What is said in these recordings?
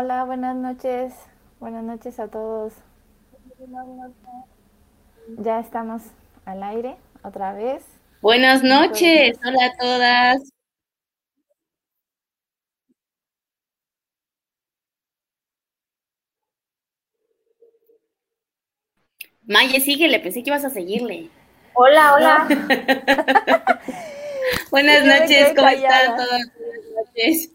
Hola, buenas noches. Buenas noches a todos. Ya estamos al aire otra vez. Buenas noches, hola a todas. Maye, síguele, pensé que ibas a seguirle. Hola, hola. Buenas noches, ¿cómo están todas? Buenas noches.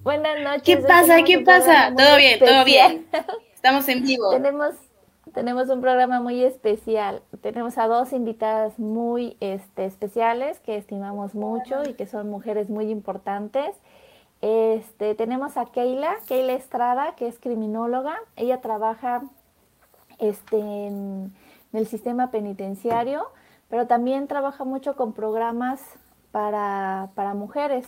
Buenas noches. ¿Qué pasa? ¿Qué pasa? Todo bien, todo bien. Estamos en vivo. tenemos, tenemos un programa muy especial. Tenemos a dos invitadas muy este, especiales que estimamos mucho y que son mujeres muy importantes. Este, tenemos a Keila, Keila Estrada, que es criminóloga. Ella trabaja este, en, en el sistema penitenciario, pero también trabaja mucho con programas para, para mujeres.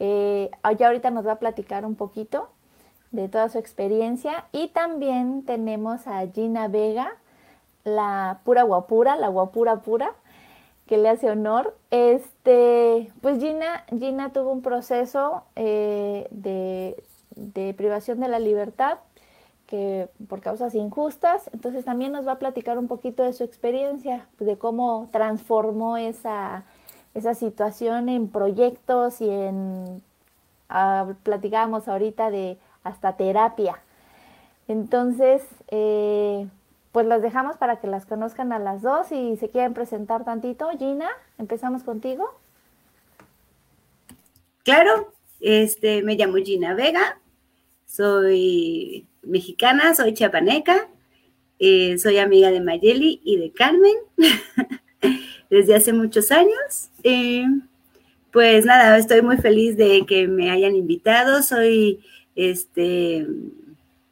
Eh, ya ahorita nos va a platicar un poquito de toda su experiencia. Y también tenemos a Gina Vega, la pura guapura, la guapura pura, que le hace honor. Este, pues Gina, Gina tuvo un proceso eh, de, de privación de la libertad que por causas injustas, entonces también nos va a platicar un poquito de su experiencia, de cómo transformó esa, esa situación en proyectos y en, ah, platicábamos ahorita de hasta terapia. Entonces, eh, pues las dejamos para que las conozcan a las dos y se quieren presentar tantito. Gina, empezamos contigo. Claro, este, me llamo Gina Vega, soy mexicana, soy chapaneca, eh, soy amiga de Mayeli y de Carmen desde hace muchos años. Eh, pues nada, estoy muy feliz de que me hayan invitado. Soy este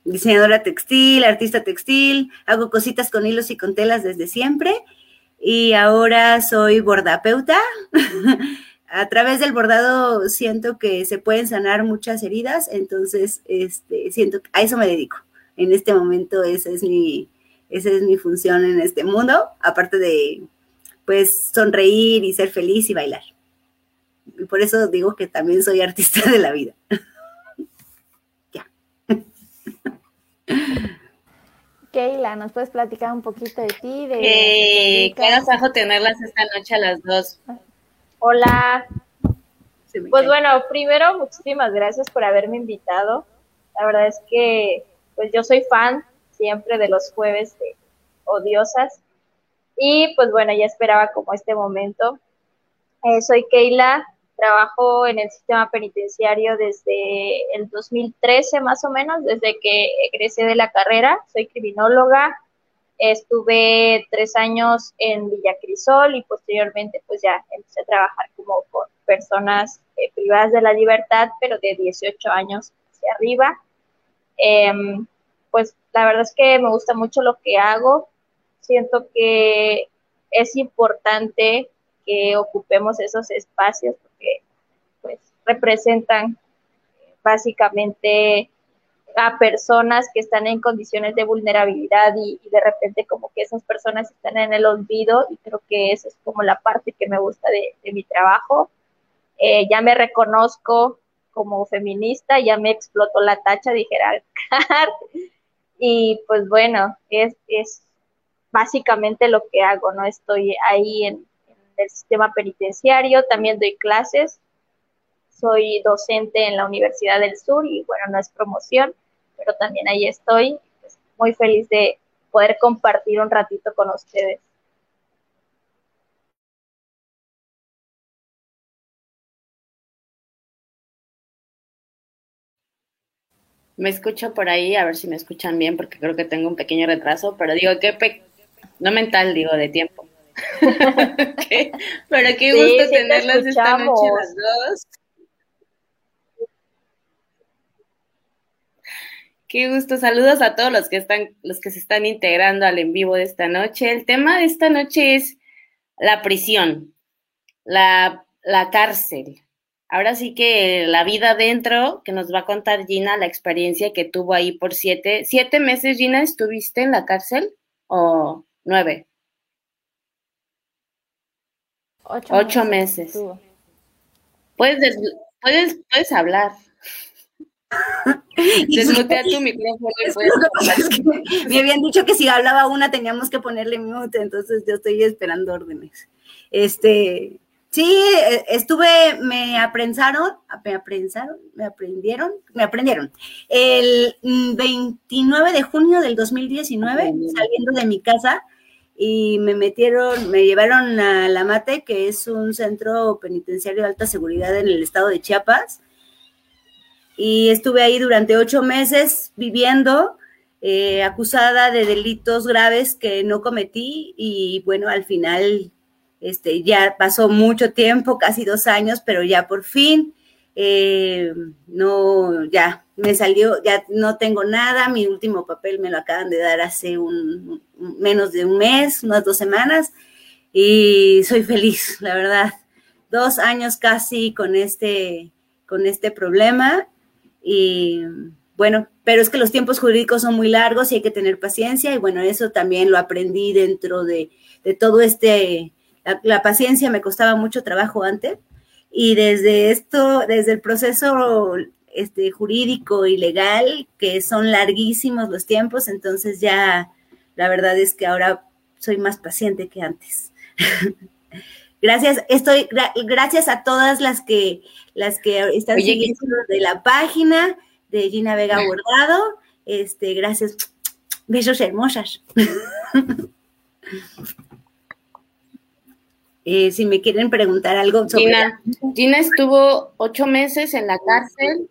diseñadora textil, artista textil, hago cositas con hilos y con telas desde siempre. Y ahora soy bordapeuta. a través del bordado siento que se pueden sanar muchas heridas, entonces este, siento que a eso me dedico. En este momento esa es mi, esa es mi función en este mundo, aparte de pues sonreír y ser feliz y bailar. Y por eso digo que también soy artista de la vida. ya. Keila, ¿nos puedes platicar un poquito de ti? De, Eh, qué agasajo tenerlas esta noche a las dos. Hola. Pues cae. bueno, primero, muchísimas gracias por haberme invitado. La verdad es que pues yo soy fan siempre de los jueves de Odiosas. Y pues bueno, ya esperaba como este momento. Eh, soy Keila, trabajo en el sistema penitenciario desde el 2013 más o menos, desde que egresé de la carrera. Soy criminóloga, estuve tres años en Villa Crisol y posteriormente pues ya empecé a trabajar como con personas eh, privadas de la libertad, pero de 18 años hacia arriba. Em, pues la verdad es que me gusta mucho lo que hago. Siento que es importante que ocupemos esos espacios porque pues representan básicamente a personas que están en condiciones de vulnerabilidad y, de repente como que esas personas están en el olvido y creo que esa es como la parte que me gusta de, de mi trabajo. Eh, ya me reconozco como feminista, ya me explotó la tacha, dijera y pues bueno, es, es básicamente lo que hago, ¿no? Estoy ahí en, el sistema penitenciario, también doy clases, soy docente en la Universidad del Sur y bueno, no es promoción, pero también ahí estoy, pues, muy feliz de poder compartir un ratito con ustedes. Me escucho por ahí, a ver si me escuchan bien, porque creo que tengo un pequeño retraso, pero digo, qué pe no mental, digo, de tiempo. Pero qué gusto tenerlas esta noche las dos. Qué gusto. Saludos a todos los que están, los que se están integrando al en vivo de esta noche. El tema de esta noche es la prisión, la, la cárcel. Ahora sí que la vida dentro, que nos va a contar Gina, la experiencia que tuvo ahí por siete, siete meses, Gina, ¿estuviste en la cárcel? ¿O nueve? Ocho, meses. Puedes, puedes, puedes hablar. Desmutea tu micrófono. me habían dicho que si hablaba una teníamos que ponerle mute, entonces yo estoy esperando órdenes. Este, sí, e, estuve, me aprensaron, me aprensaron, me aprendieron, me aprendieron. El 29 de junio del 2019, saliendo de mi casa, y me metieron, me llevaron a La Mate, que es un centro penitenciario de alta seguridad en el estado de Chiapas. Y estuve ahí durante ocho meses viviendo, eh, acusada de delitos graves que no cometí. Y bueno, al final, este, ya pasó mucho tiempo, casi dos años, pero ya por fin eh, no, ya me salió, ya no tengo nada, mi último papel me lo acaban de dar hace un, menos de un mes, unas dos semanas, y soy feliz, la verdad. Dos años casi con este, con este problema, y bueno, pero es que los tiempos jurídicos son muy largos y hay que tener paciencia, y bueno, eso también lo aprendí dentro de, todo este, la paciencia me costaba mucho trabajo antes, y desde esto, desde el proceso este, jurídico y legal, que son larguísimos los tiempos, entonces ya la verdad es que ahora soy más paciente que antes. gracias, estoy, gracias a todas las que, las que están siguiendo de la página de Gina Vega Bordado. Este, gracias. Besos hermosas. Eh, si me quieren preguntar algo sobre... Gina, Gina estuvo ocho meses en la cárcel.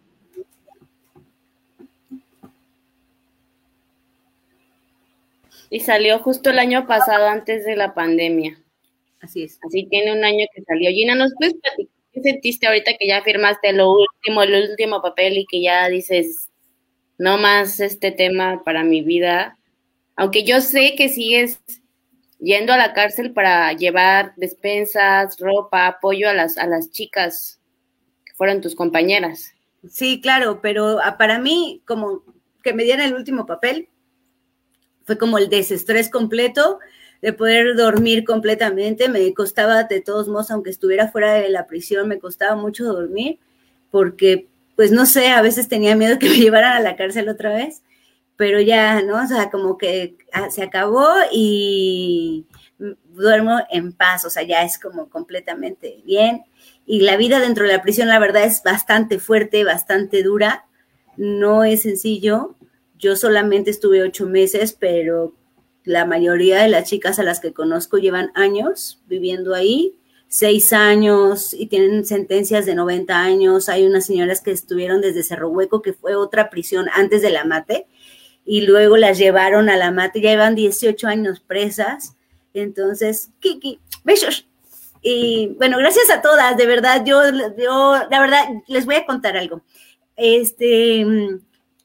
Y salió justo el año pasado, antes de la pandemia. Así es. Así tiene un año que salió. Gina, ¿nos puedes platicar qué sentiste ahorita que ya firmaste lo último, el último papel y que ya dices, no más este tema para mi vida? Aunque yo sé que sigues yendo a la cárcel para llevar despensas, ropa, apoyo a las, a las chicas que fueron tus compañeras. Sí, claro, pero ah, para mí, como que me dieran el último papel, fue como el desestrés completo de poder dormir completamente. Me costaba, de todos modos, aunque estuviera fuera de la prisión, me costaba mucho dormir, porque, pues no sé, a veces tenía miedo que me llevaran a la cárcel otra vez pero ya, ¿no? O sea, como que ah, se acabó y duermo en paz, o sea, ya es como completamente bien. Y la vida dentro de la prisión, la verdad, es bastante fuerte, bastante dura, no es sencillo. Yo solamente estuve ocho meses, pero la mayoría de las chicas a las que conozco llevan años viviendo ahí, seis años y tienen sentencias de 90 años. Hay unas señoras que estuvieron desde Cerro Hueco, que fue otra prisión antes de la mate, y luego las llevaron a la mate, ya llevan 18 años presas. Entonces, Kiki, besos. Y bueno, gracias a todas, de verdad, yo, yo, la verdad, les voy a contar algo. Este,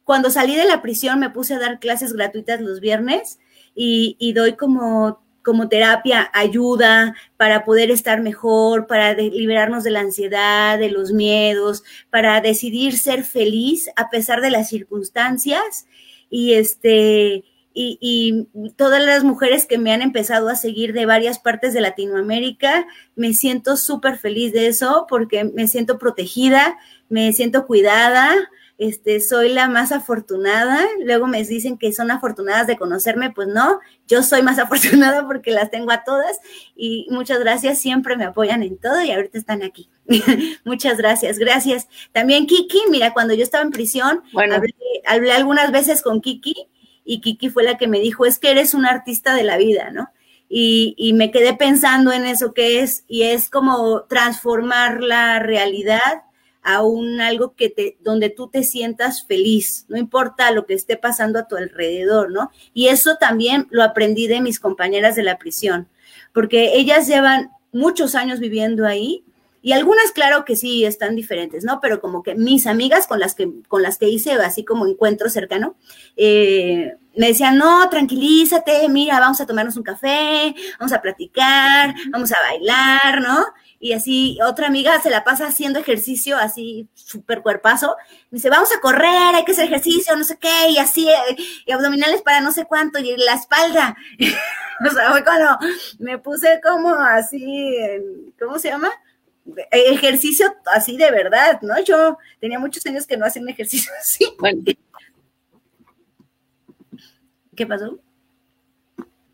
cuando salí de la prisión me puse a dar clases gratuitas los viernes y, y doy como como terapia, ayuda para poder estar mejor, para liberarnos de la ansiedad, de los miedos, para decidir ser feliz a pesar de las circunstancias. Y este y, y, todas las mujeres que me han empezado a seguir de varias partes de Latinoamérica, me siento súper feliz de eso porque me siento protegida, me siento cuidada, este, soy la más afortunada. Luego me dicen que son afortunadas de conocerme, pues no, yo soy más afortunada porque las tengo a todas y muchas gracias, siempre me apoyan en todo y ahorita están aquí. muchas gracias, gracias. También Kiki, mira, cuando yo estaba en prisión, hablé, algunas veces con Kiki y Kiki fue la que me dijo, es que eres un artista de la vida, ¿no? Y, y, me quedé pensando en eso que es, y es como transformar la realidad a un algo que te, donde tú te sientas feliz, no importa lo que esté pasando a tu alrededor, ¿no? Y eso también lo aprendí de mis compañeras de la prisión, porque ellas llevan muchos años viviendo ahí y algunas, claro que sí, están diferentes, ¿no? Pero como que mis amigas con las que, con las que hice así como encuentro cercano, eh, me decían, no, tranquilízate, mira, vamos a tomarnos un café, vamos a platicar, vamos a bailar, ¿no? Y así, otra amiga se la pasa haciendo ejercicio así, súper cuerpazo. Me dice, vamos a correr, hay que hacer ejercicio, no sé qué, y así, y abdominales para no sé cuánto, y la espalda. o sea, fue cuando me puse como así, ¿cómo se llama? ejercicio así de verdad, ¿no? Yo tenía muchos años que no hacía un ejercicio así. Bueno. ¿Qué pasó?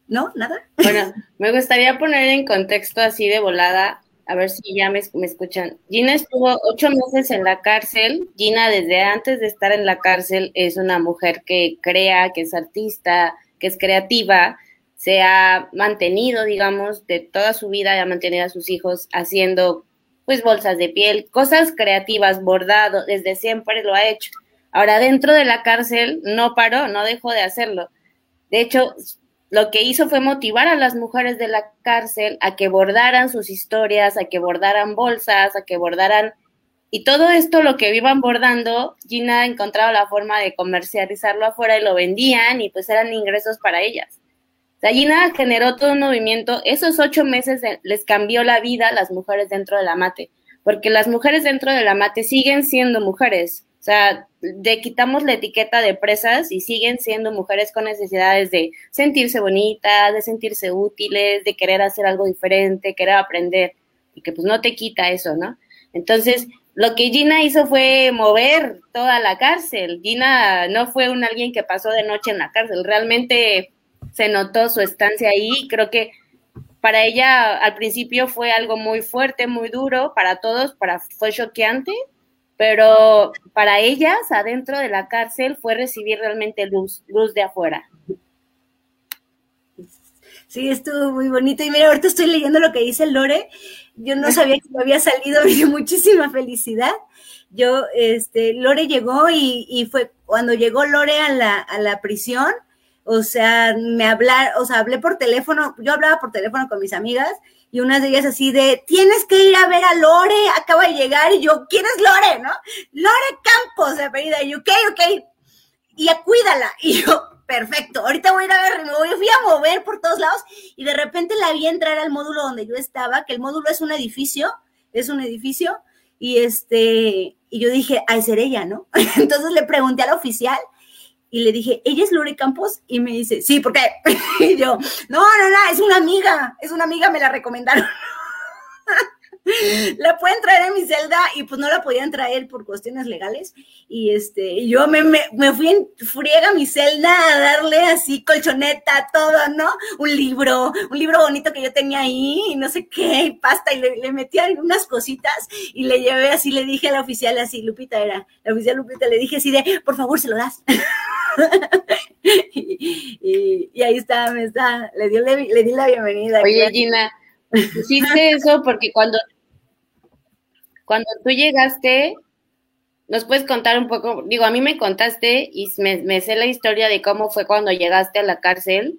¿No? ¿Nada? Bueno, me gustaría poner en contexto así de volada, a ver si ya me, escuchan. Gina estuvo ocho meses en la cárcel. Gina, desde antes de estar en la cárcel, es una mujer que crea, que es artista, que es creativa se ha mantenido, digamos, de toda su vida, ha mantenido a sus hijos haciendo pues bolsas de piel, cosas creativas, bordado, desde siempre lo ha hecho. Ahora dentro de la cárcel no paró, no dejó de hacerlo. De hecho, lo que hizo fue motivar a las mujeres de la cárcel a que bordaran sus historias, a que bordaran bolsas, a que bordaran... Y todo esto, lo que iban bordando, Gina ha encontrado la forma de comercializarlo afuera y lo vendían y pues eran ingresos para ellas. Gallina generó todo un movimiento. Esos ocho meses les cambió la vida a las mujeres dentro de la mate, porque las mujeres dentro de la mate siguen siendo mujeres. O sea, de quitamos la etiqueta de presas y siguen siendo mujeres con necesidades de sentirse bonitas, de sentirse útiles, de querer hacer algo diferente, querer aprender, y que pues no te quita eso, ¿no? Entonces, lo que Gina hizo fue mover toda la cárcel. Gina no fue un alguien que pasó de noche en la cárcel, realmente se notó su estancia ahí. Creo que para ella al principio fue algo muy fuerte, muy duro, para todos, para, fue choqueante, pero para ellas adentro de la cárcel fue recibir realmente luz, luz de afuera. Sí, estuvo muy bonito. Y mira, ahorita estoy leyendo lo que dice Lore. Yo no sabía que me había salido, me muchísima felicidad. Yo, este, Lore llegó y, y, fue cuando llegó Lore a la, a la prisión, o sea, me hablar, o sea, hablé por teléfono, yo hablaba por teléfono con mis amigas y una de ellas así de, tienes que ir a ver a Lore, acaba de llegar y yo, ¿quién es Lore, no? Lore Campos, de apellida, y ok, ok, y cuídala, y yo, perfecto, ahorita voy a ir a ver, me voy, fui a mover por todos lados y de repente la vi entrar al módulo donde yo estaba, que el módulo es un edificio, es un edificio, y este, y yo dije, ay, ser ella, ¿no? Entonces le pregunté al oficial y le dije, ¿ella es Lore Campos? Y me dice, sí, ¿por qué? Y yo, no, no, no, es una amiga, es una amiga, me la recomendaron. la pueden traer en mi celda y pues no la podían traer por cuestiones legales. Y este, yo me, me, fui en friega a mi celda a darle así colchoneta, todo, ¿no? Un libro, un libro bonito que yo tenía ahí y no sé qué, y pasta, y le, le metía unas cositas y le llevé así, le dije a la oficial así, Lupita era, la oficial Lupita, le dije así de, por favor, se lo das. y, ahí está, me está, le, dio, le, le di la bienvenida. Oye, Gina, hiciste eso porque cuando cuando tú llegaste, ¿nos puedes contar un poco? Digo, a mí me contaste y me, sé la historia de cómo fue cuando llegaste a la cárcel,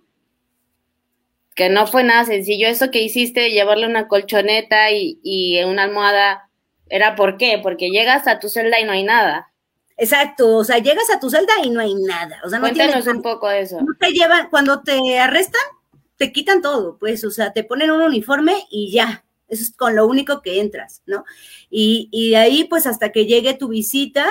que no fue nada sencillo. Eso que hiciste, llevarle una colchoneta y, y una almohada, ¿era por qué? Porque llegas a tu celda y no hay nada. Exacto, o sea, llegas a tu celda y no hay nada. O sea, no Cuéntanos un poco de eso. No te llevan, cuando te arrestan, te quitan todo, pues, o sea, te ponen un uniforme y ya, eso es con lo único que entras, ¿no? Y, y de ahí, pues hasta que llegue tu visita,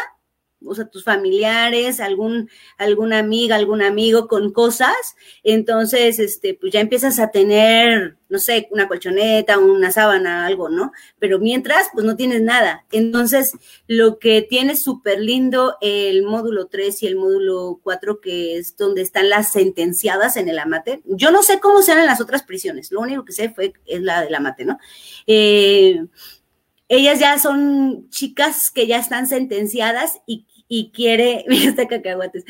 o sea, tus familiares, algún, alguna amiga, algún amigo con cosas, entonces, este, pues ya empiezas a tener, no sé, una colchoneta, una sábana, algo, ¿no? Pero mientras, pues no tienes nada. Entonces, lo que tiene súper lindo el módulo 3 y el módulo 4, que es donde están las sentenciadas en el amate. Yo no sé cómo sean en las otras prisiones, lo único que sé fue, es la del amate, ¿no? Eh, ellas ya son chicas que ya están sentenciadas y, y quiere, mira está cacahuates,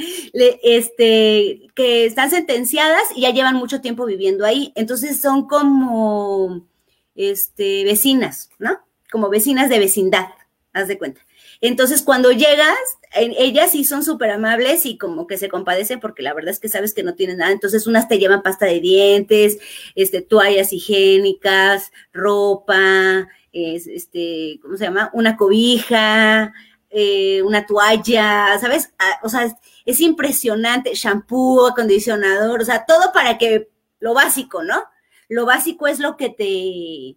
este, que están sentenciadas y ya llevan mucho tiempo viviendo ahí. Entonces son como, este, vecinas, ¿no? Como vecinas de vecindad, haz de cuenta. Entonces, cuando llegas, ellas sí son súper amables y como que se compadecen porque la verdad es que sabes que no tienen nada. Entonces, unas te llevan pasta de dientes, este, toallas higiénicas, ropa, este, ¿cómo se llama? Una cobija, eh, una toalla, ¿sabes? Ah, o sea, es, impresionante, shampoo, acondicionador, o sea, todo para que lo básico, ¿no? Lo básico es lo que te,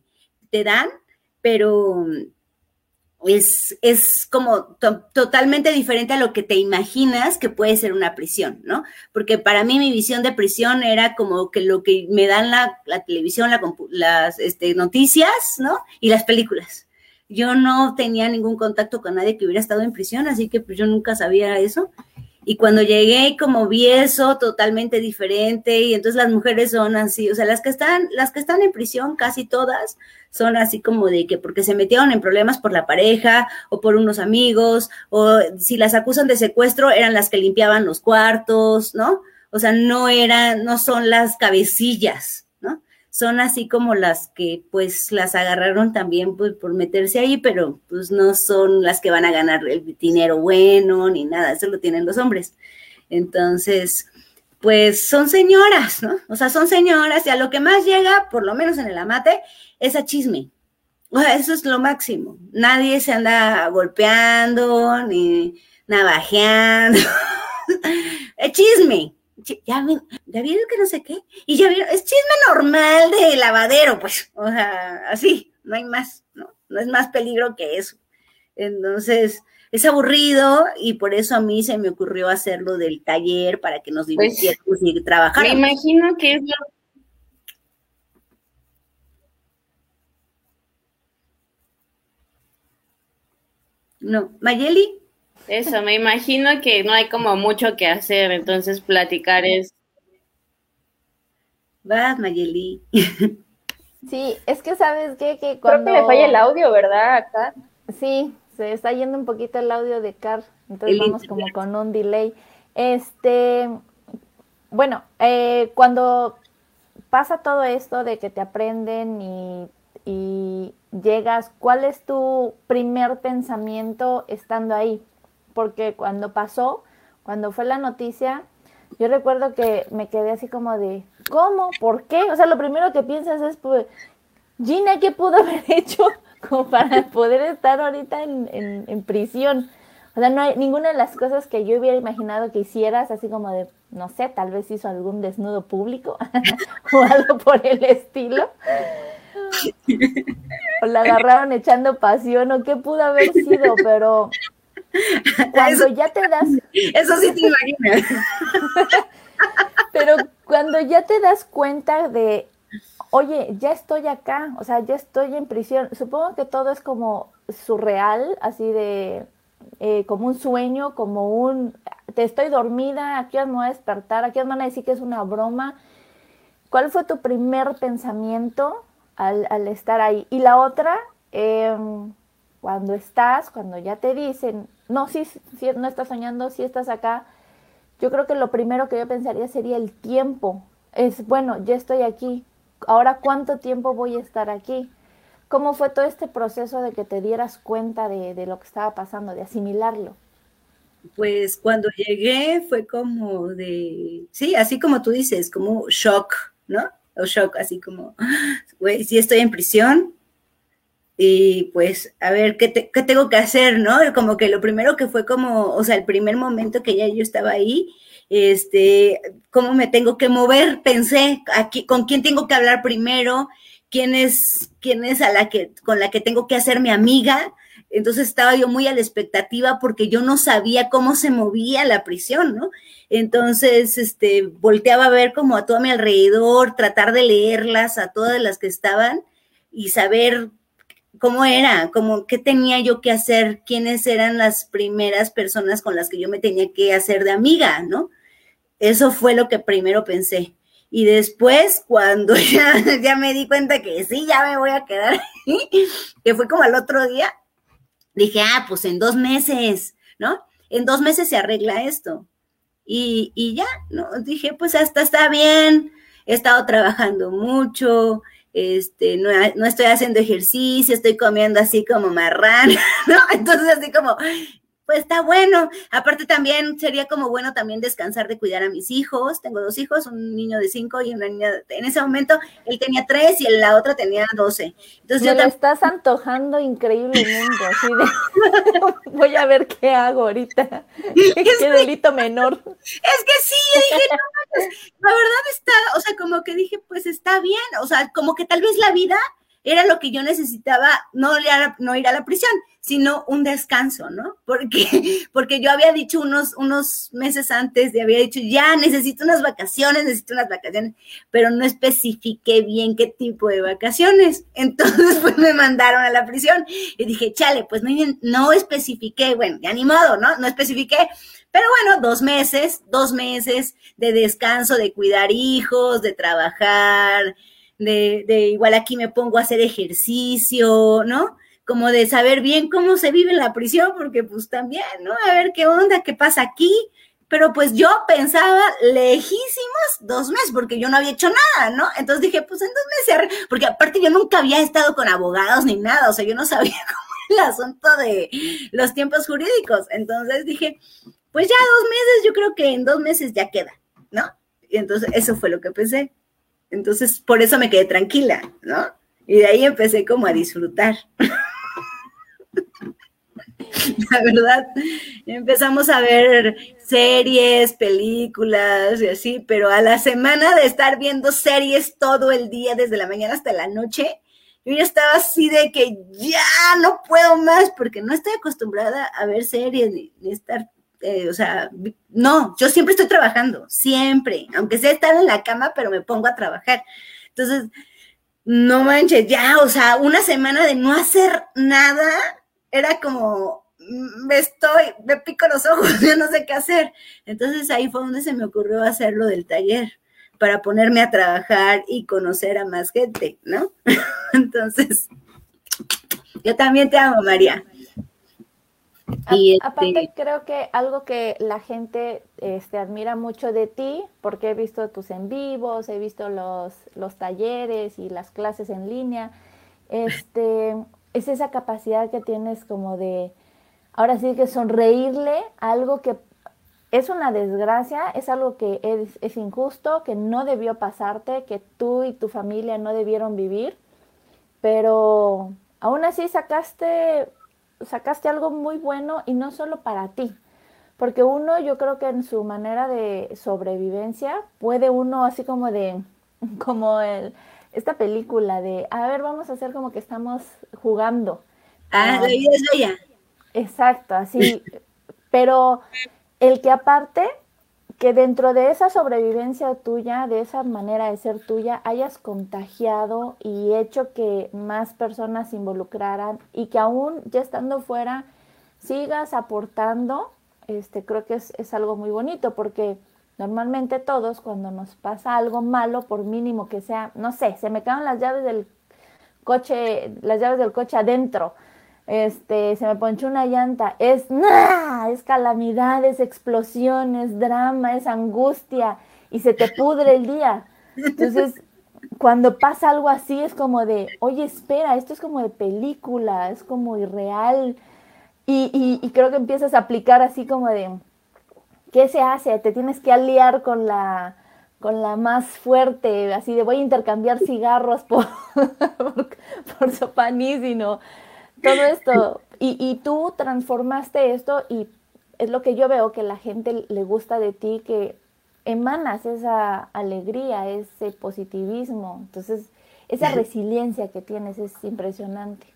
te dan, pero es, es como totalmente diferente a lo que te imaginas que puede ser una prisión, ¿no? Porque para mí mi visión de prisión era como que lo que me dan la, la televisión, la, las este, noticias, ¿no? Y las películas yo no tenía ningún contacto con nadie que hubiera estado en prisión, así que pues yo nunca sabía eso. Y cuando llegué, como vi eso totalmente diferente, y entonces las mujeres son así, o sea, las que están, las que están en prisión, casi todas, son así como de que porque se metieron en problemas por la pareja o por unos amigos, o si las acusan de secuestro, eran las que limpiaban los cuartos, ¿no? O sea, no eran, no son las cabecillas, son así como las que pues las agarraron también pues, por meterse ahí, pero pues no son las que van a ganar el dinero bueno ni nada, eso lo tienen los hombres. Entonces, pues son señoras, ¿no? O sea, son señoras y a lo que más llega, por lo menos en el amate, es a chisme. Eso es lo máximo. Nadie se anda golpeando ni navajeando. es chisme ya, ya vieron que no sé qué, y ya vieron, es chisme normal de lavadero, pues, o sea, así, no hay más, ¿no? No es más peligro que eso. Entonces, es aburrido y por eso a mí se me ocurrió hacerlo del taller para que nos pues, divirtiéramos y trabajar. Me imagino que es lo No, Mayeli. Eso, me imagino que no hay como mucho que hacer, entonces platicar es... Vas, Mayeli. Sí, es que sabes qué? que cuando... Creo que le falla el audio, ¿verdad? Acá. Sí, se está yendo un poquito el audio de Car, entonces vamos como con un delay. Este, bueno, eh, cuando pasa todo esto de que te aprenden y, y llegas, ¿cuál es tu primer pensamiento estando ahí? Porque cuando pasó, cuando fue la noticia, yo recuerdo que me quedé así como de, ¿cómo? ¿Por qué? O sea, lo primero que piensas es, pues, Gina, ¿qué pudo haber hecho como para poder estar ahorita en, prisión? O sea, no hay ninguna de las cosas que yo hubiera imaginado que hicieras, así como de, no sé, tal vez hizo algún desnudo público o algo por el estilo. O la agarraron echando pasión o qué pudo haber sido, pero cuando ya te das. Eso sí te imaginas. Pero cuando ya te das cuenta de, oye, ya estoy acá, o sea, ya estoy en prisión, supongo que todo es como surreal, así de, eh, como un sueño, como un, te estoy dormida, aquí me voy a despertar, aquí me van a decir que es una broma. ¿Cuál fue tu primer pensamiento al, al estar ahí? Y la otra, eh, cuando estás, cuando ya te dicen, no, si, no estás soñando, si estás acá, yo creo que lo primero que yo pensaría sería el tiempo. Es, bueno, ya estoy aquí, ahora cuánto tiempo voy a estar aquí. ¿Cómo fue todo este proceso de que te dieras cuenta de, de lo que estaba pasando, de asimilarlo? Pues cuando llegué fue como de, sí, así como tú dices, como shock, ¿no? O shock, así como, güey, si estoy en prisión, y pues a ver ¿qué, tengo que hacer, ¿no? Como que lo primero que fue como, o sea, el primer momento que ya yo estaba ahí, este, cómo me tengo que mover, pensé, aquí, con quién tengo que hablar primero, quién es, quién es a la que, con la que tengo que hacer mi amiga. Entonces estaba yo muy a la expectativa porque yo no sabía cómo se movía la prisión, ¿no? Entonces, este, volteaba a ver como a todo mi alrededor, tratar de leerlas a todas las que estaban y saber cómo era, como qué tenía yo que hacer, quiénes eran las primeras personas con las que yo me tenía que hacer de amiga, ¿no? Eso fue lo que primero pensé. Y después, cuando ya, me di cuenta que sí, ya me voy a quedar que fue como al otro día, dije, ah, pues en dos meses, ¿no? En dos meses se arregla esto. Y, y ya, ¿no? Dije, pues hasta está bien, he estado trabajando mucho, este, no, no, estoy haciendo ejercicio, estoy comiendo así como marrán, ¿no? Entonces así como, pues está bueno. Aparte también sería como bueno también descansar de cuidar a mis hijos. Tengo dos hijos, un niño de cinco y una niña, en ese momento él tenía tres y la otra tenía doce. Entonces Me lo estás antojando increíblemente, así de, voy a ver qué hago ahorita. qué delito menor. Es que sí, dije, no, la verdad está, o sea, como que dije, pues está bien, o sea, como que tal vez la vida era lo que yo necesitaba, no, no ir a la prisión, sino un descanso, ¿no? Porque, porque yo había dicho unos, unos meses antes, había dicho, ya necesito unas vacaciones, necesito unas vacaciones, pero no especifiqué bien qué tipo de vacaciones. Entonces, pues me mandaron a la prisión y dije, chale, pues no, no especifiqué, bueno, ya ni modo, ¿no? No especifiqué. Pero bueno, dos meses, dos meses de descanso, de cuidar hijos, de trabajar, de, de igual aquí me pongo a hacer ejercicio, ¿no? Como de saber bien cómo se vive en la prisión, porque pues también, ¿no? A ver qué onda, qué pasa aquí. Pero pues yo pensaba lejísimos dos meses, porque yo no había hecho nada, ¿no? Entonces dije, pues en dos meses, porque aparte yo nunca había estado con abogados ni nada, o sea, yo no sabía cómo el asunto de los tiempos jurídicos. Entonces dije, pues ya dos meses, yo creo que en dos meses ya queda, ¿no? Y entonces eso fue lo que pensé. Entonces, por eso me quedé tranquila, ¿no? Y de ahí empecé como a disfrutar. La verdad, empezamos a ver series, películas y así, pero a la semana de estar viendo series todo el día, desde la mañana hasta la noche, yo ya estaba así de que ya no puedo más porque no estoy acostumbrada a ver series ni, ni estar eh, o sea, no, yo siempre estoy trabajando, siempre, aunque sea estar en la cama, pero me pongo a trabajar. Entonces, no manches, ya, o sea, una semana de no hacer nada era como, mm, me estoy, me pico los ojos, yo no sé qué hacer. Entonces ahí fue donde se me ocurrió hacer lo del taller, para ponerme a trabajar y conocer a más gente, ¿no? Entonces, yo también te amo, María. Y este Aparte creo que algo que la gente este, admira mucho de ti, porque he visto tus en vivos, he visto los, los talleres y las clases en línea, este, es esa capacidad que tienes como de, ahora sí que sonreírle a algo que es una desgracia, es algo que es, es injusto, que no debió pasarte, que tú y tu familia no debieron vivir, pero aún así sacaste sacaste algo muy bueno y no solo para ti, porque uno yo creo que en su manera de sobrevivencia puede uno así como de, como el, esta película de, a ver, vamos a hacer como que estamos jugando. Ah, la vida es bella. Exacto, así, pero el que aparte que dentro de esa sobrevivencia tuya, de esa manera de ser tuya, hayas contagiado y hecho que más personas se involucraran y que aún ya estando fuera sigas aportando, este, creo que es, es algo muy bonito porque normalmente todos cuando nos pasa algo malo, por mínimo que sea, no sé, se me caen las llaves del coche, las llaves del coche adentro, este, se me ponchó una llanta, es nada, es calamidad, es explosión, es drama, es angustia y se te pudre el día. Entonces, cuando pasa algo así es como de, oye, espera, esto es como de película, es como irreal. Y, y, creo que empiezas a aplicar así como de, ¿qué se hace? Te tienes que aliar con la, con la más fuerte, así de voy a intercambiar cigarros por, por, por sopanísimo todo esto. Y, y tú transformaste esto y es lo que yo veo que la gente le gusta de ti, que emanas esa alegría, ese positivismo. Entonces, esa resiliencia que tienes es impresionante.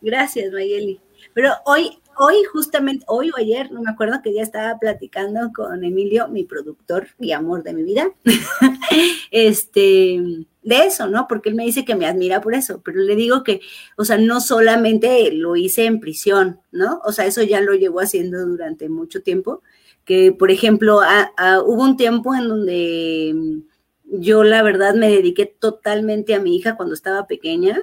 Gracias, Mayeli. Pero hoy, hoy justamente, hoy o ayer, no me acuerdo que ya estaba platicando con Emilio, mi productor y amor de mi vida, este, de eso, ¿no? Porque él me dice que me admira por eso, pero le digo que, o sea, no solamente lo hice en prisión, ¿no? O sea, eso ya lo llevo haciendo durante mucho tiempo, que, por ejemplo, hubo un tiempo en donde yo la verdad me dediqué totalmente a mi hija cuando estaba pequeña,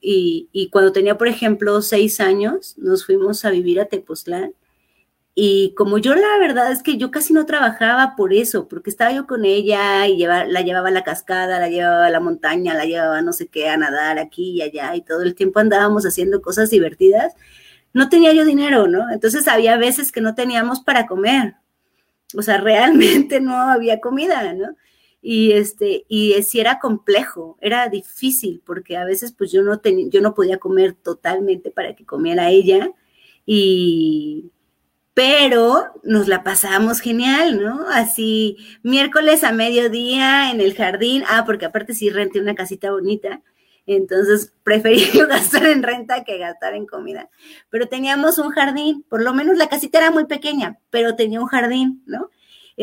y, cuando tenía, por ejemplo, seis años, nos fuimos a vivir a Tepoztlán Y como yo la verdad es que yo casi no trabajaba por eso, porque estaba yo con ella y la llevaba a la cascada, la llevaba a la montaña, la llevaba no sé qué, a nadar aquí y allá, y todo el tiempo andábamos haciendo cosas divertidas, no tenía yo dinero, ¿no? Entonces había veces que no teníamos para comer. O sea, realmente no había comida, ¿no? Y este, y si era complejo, era difícil, porque a veces pues yo no tenía, yo no podía comer totalmente para que comiera ella. Y, pero nos la pasamos genial, ¿no? Así, miércoles a mediodía en el jardín, ah, porque aparte sí renté una casita bonita, entonces preferí gastar en renta que gastar en comida, pero teníamos un jardín, por lo menos la casita era muy pequeña, pero tenía un jardín, ¿no?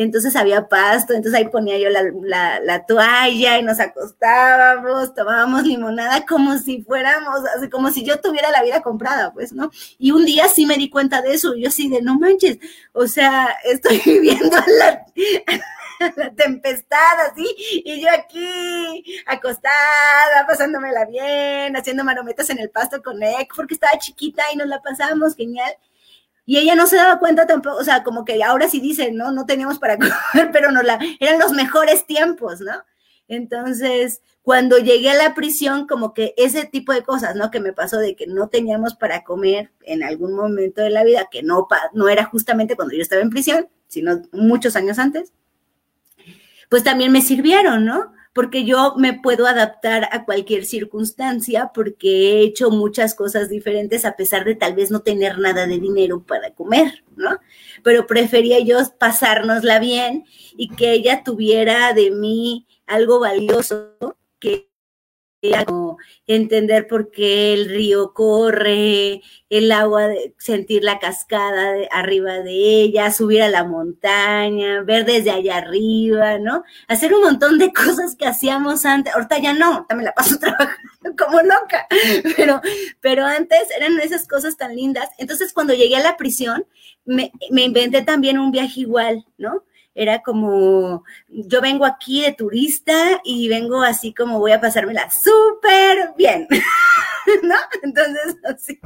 Entonces había pasto, entonces ahí ponía yo la, toalla y nos acostábamos, tomábamos limonada como si fuéramos, así como si yo tuviera la vida comprada, pues, ¿no? Y un día sí me di cuenta de eso, yo así de, no manches, o sea, estoy viviendo la, la tempestad así, y yo aquí acostada, pasándomela bien, haciendo marometas en el pasto con Ek, porque estaba chiquita y nos la pasamos genial. Y ella no se daba cuenta tampoco, o sea, como que ahora sí dice, ¿no? No teníamos para comer, pero no la, eran los mejores tiempos, ¿no? Entonces, cuando llegué a la prisión, como que ese tipo de cosas, ¿no? Que me pasó de que no teníamos para comer en algún momento de la vida, que no, no era justamente cuando yo estaba en prisión, sino muchos años antes, pues también me sirvieron, ¿no? Porque yo me puedo adaptar a cualquier circunstancia porque he hecho muchas cosas diferentes a pesar de tal vez no tener nada de dinero para comer, ¿no? Pero prefería yo pasárnosla bien y que ella tuviera de mí algo valioso que entender por qué el río corre, el agua, sentir la cascada de, arriba de ella, subir a la montaña, ver desde allá arriba, ¿no? Hacer un montón de cosas que hacíamos antes. Ahorita ya no, también la paso trabajando como loca, pero, pero antes eran esas cosas tan lindas. Entonces, cuando llegué a la prisión, me, me inventé también un viaje igual, ¿no? Era como, yo vengo aquí de turista y vengo así como voy a pasármela súper bien, ¿no? Entonces, así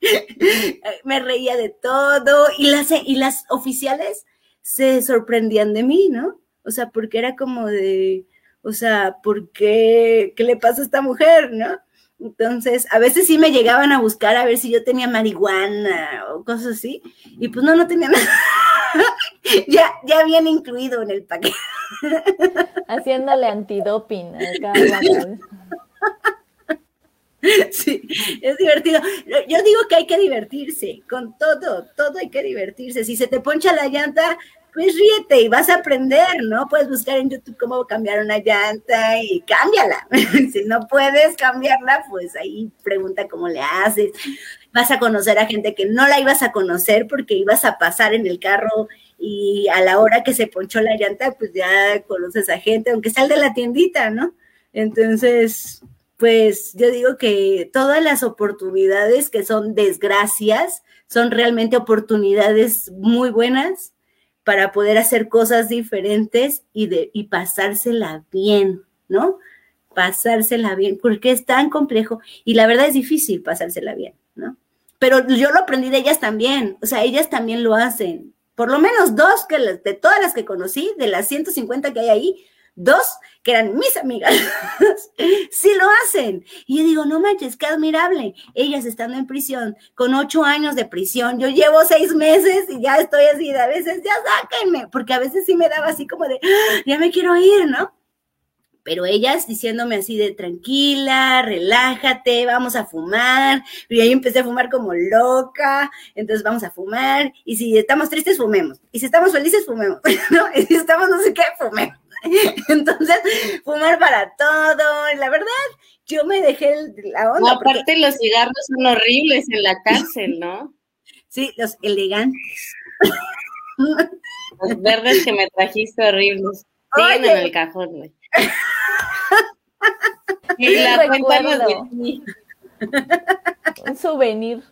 me reía de todo y las, y las oficiales se sorprendían de mí, ¿no? O sea, porque era como de, o sea, ¿por qué? ¿Qué le pasa a esta mujer, no? Entonces, a veces sí me llegaban a buscar a ver si yo tenía marihuana o cosas así, y pues no, no tenía nada. ya, ya viene incluido en el paquete. Haciéndole antidoping. Sí, es divertido. Yo digo que hay que divertirse, con todo, todo hay que divertirse. Si se te poncha la llanta, pues ríete y vas a aprender, ¿no? Puedes buscar en YouTube cómo cambiar una llanta y cámbiala. si no puedes cambiarla, pues ahí pregunta cómo le haces. Vas a conocer a gente que no la ibas a conocer porque ibas a pasar en el carro y a la hora que se ponchó la llanta, pues ya conoces a gente, aunque sea el de la tiendita, ¿no? Entonces, pues yo digo que todas las oportunidades que son desgracias son realmente oportunidades muy buenas para poder hacer cosas diferentes y, de, y pasársela bien, ¿no? Pasársela bien, porque es tan complejo y la verdad es difícil pasársela bien, ¿no? Pero yo lo aprendí de ellas también, o sea, ellas también lo hacen. Por lo menos dos que de todas las que conocí, de las 150 que hay ahí, dos que eran mis amigas, sí lo hacen. Y yo digo, no manches, qué admirable. Ellas estando en prisión, con ocho años de prisión, yo llevo seis meses y ya estoy así, a veces ya sáquenme, porque a veces sí me daba así como de, ah, ya me quiero ir, ¿no? Pero ellas diciéndome así de tranquila, relájate, vamos a fumar. Y ahí empecé a fumar como loca, entonces vamos a fumar. Y si estamos tristes, fumemos. Y si estamos felices, fumemos. ¿no? Y si estamos no sé qué, fumemos. Entonces, fumar para todo. la verdad, yo me dejé la onda. aparte, los cigarros son horribles en la cárcel, ¿no? Sí, los elegantes. Los verdes que me trajiste horribles. Siguen en el cajón, güey. Y la Un souvenir.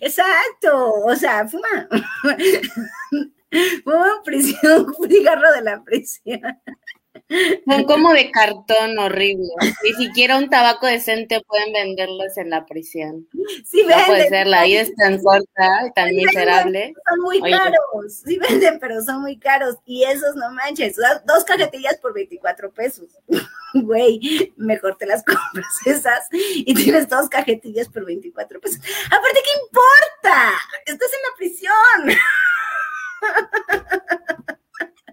Exacto, o sea, fuma. Fuma prisión, un cigarro de la prisión. Son como de cartón horrible. Ni siquiera un tabaco decente pueden venderlos en la prisión. Sí, No puede ser, la vida es tan corta, tan Sí, venden, miserable. Son muy Oye. caros. Sí venden, pero son muy caros. Y esos no manches. Dos cajetillas por 24 pesos. Güey, mejor te las compras esas y tienes dos cajetillas por 24 pesos. Aparte, ¿qué importa? Estás en la prisión.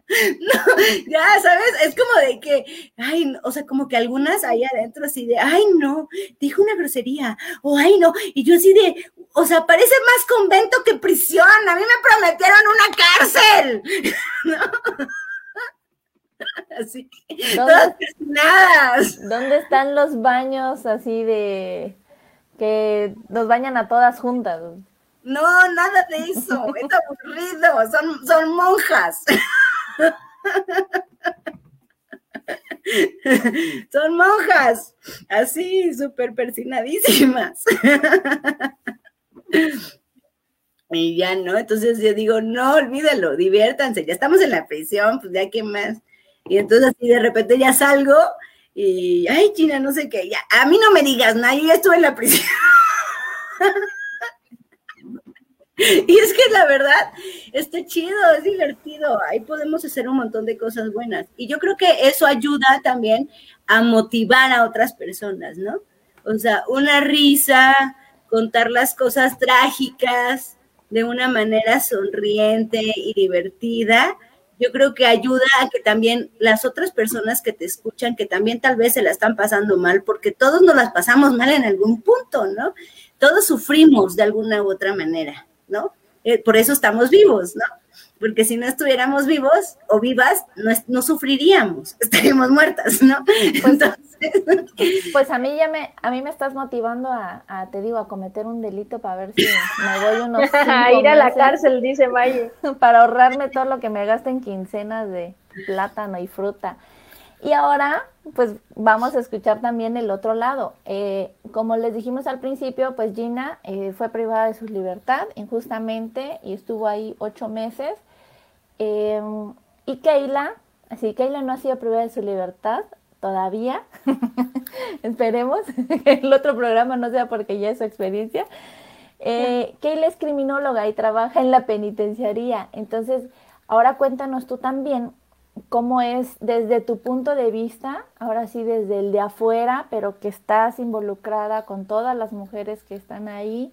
No, ya, ¿sabes? Es como de que, ay, o sea, como que algunas ahí adentro así de, ay, no, dijo una grosería, o ay, no, y yo así de, o sea, parece más convento que prisión, a mí me prometieron una cárcel, ¿no? Así, todas ¿Dónde, persinadas. dónde están los baños así de que nos bañan a todas juntas? No, nada de eso, es aburrido, son, son monjas. Son monjas, así, súper persinadísimas. Y ya no, entonces yo digo, no, olvídalo, diviértanse, ya estamos en la prisión, pues ya qué más. Y entonces de repente ya salgo y, ay, China, no sé qué, ya, a mí no me digas nada, yo ya estuve en la prisión. Y es que la verdad, está chido, es divertido, ahí podemos hacer un montón de cosas buenas. Y yo creo que eso ayuda también a motivar a otras personas, ¿no? O sea, una risa, contar las cosas trágicas de una manera sonriente y divertida, yo creo que ayuda a que también las otras personas que te escuchan, que también tal vez se la están pasando mal, porque todos nos las pasamos mal en algún punto, ¿no? Todos sufrimos de alguna u otra manera. ¿No? Eh, por eso estamos vivos, ¿no? Porque si no estuviéramos vivos o vivas, no, es, no sufriríamos, estaríamos muertas, ¿no? Pues, Entonces, pues a mí ya me, a mí me estás motivando a, a, te digo, a cometer un delito para ver si me voy unos a ir a la cárcel, dice Maye. Para ahorrarme todo lo que me gasta en quincenas de plátano y fruta. Y ahora, pues vamos a escuchar también el otro lado. Eh, como les dijimos al principio, pues Gina eh, fue privada de su libertad injustamente y estuvo ahí ocho meses. Eh, y Keila, así Keila no ha sido privada de su libertad todavía. Esperemos que el otro programa no sea porque ya es su experiencia. Eh, Keila es criminóloga y trabaja en la penitenciaría. Entonces, ahora cuéntanos tú también cómo es desde tu punto de vista, ahora sí desde el de afuera, pero que estás involucrada con todas las mujeres que están ahí,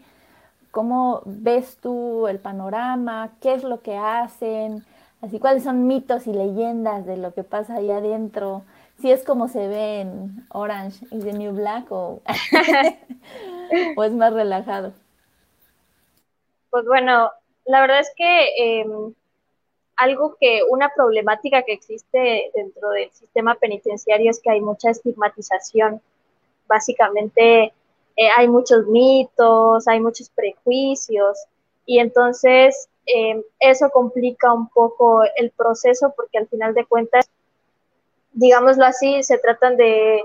cómo ves tú el panorama, qué es lo que hacen, así cuáles son mitos y leyendas de lo que pasa ahí adentro, si es como se ve en Orange is the New Black o, es más relajado. Pues bueno, la verdad es que eh, algo que, una problemática que existe dentro del sistema penitenciario es que hay mucha estigmatización. Básicamente eh, hay muchos mitos, hay muchos prejuicios y entonces eh, eso complica un poco el proceso porque al final de cuentas, digámoslo así, se tratan de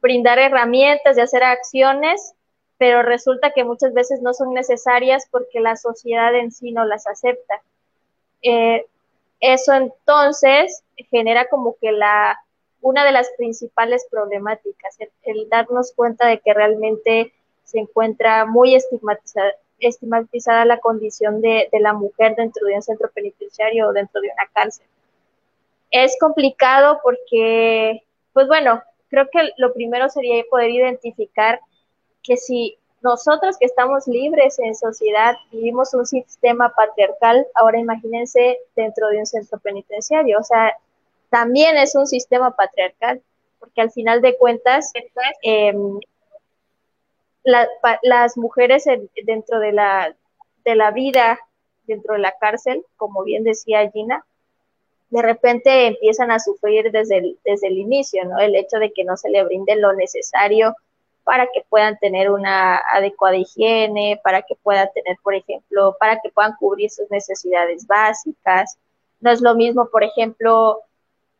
brindar herramientas, de hacer acciones, pero resulta que muchas veces no son necesarias porque la sociedad en sí no las acepta. Eh, eso entonces genera como que la una de las principales problemáticas, el, darnos cuenta de que realmente se encuentra muy estigmatizada, estigmatizada la condición de, de, la mujer dentro de un centro penitenciario o dentro de una cárcel. Es complicado porque, pues bueno, creo que lo primero sería poder identificar que si nosotros que estamos libres en sociedad vivimos un sistema patriarcal, ahora imagínense dentro de un centro penitenciario, o sea, también es un sistema patriarcal, porque al final de cuentas, eh, la, pa, las mujeres en, dentro de la, de la vida, dentro de la cárcel, como bien decía Gina, de repente empiezan a sufrir desde el, desde el inicio, ¿no? El hecho de que no se le brinde lo necesario para que puedan tener una adecuada higiene, para que puedan tener, por ejemplo, para que puedan cubrir sus necesidades básicas. No es lo mismo, por ejemplo,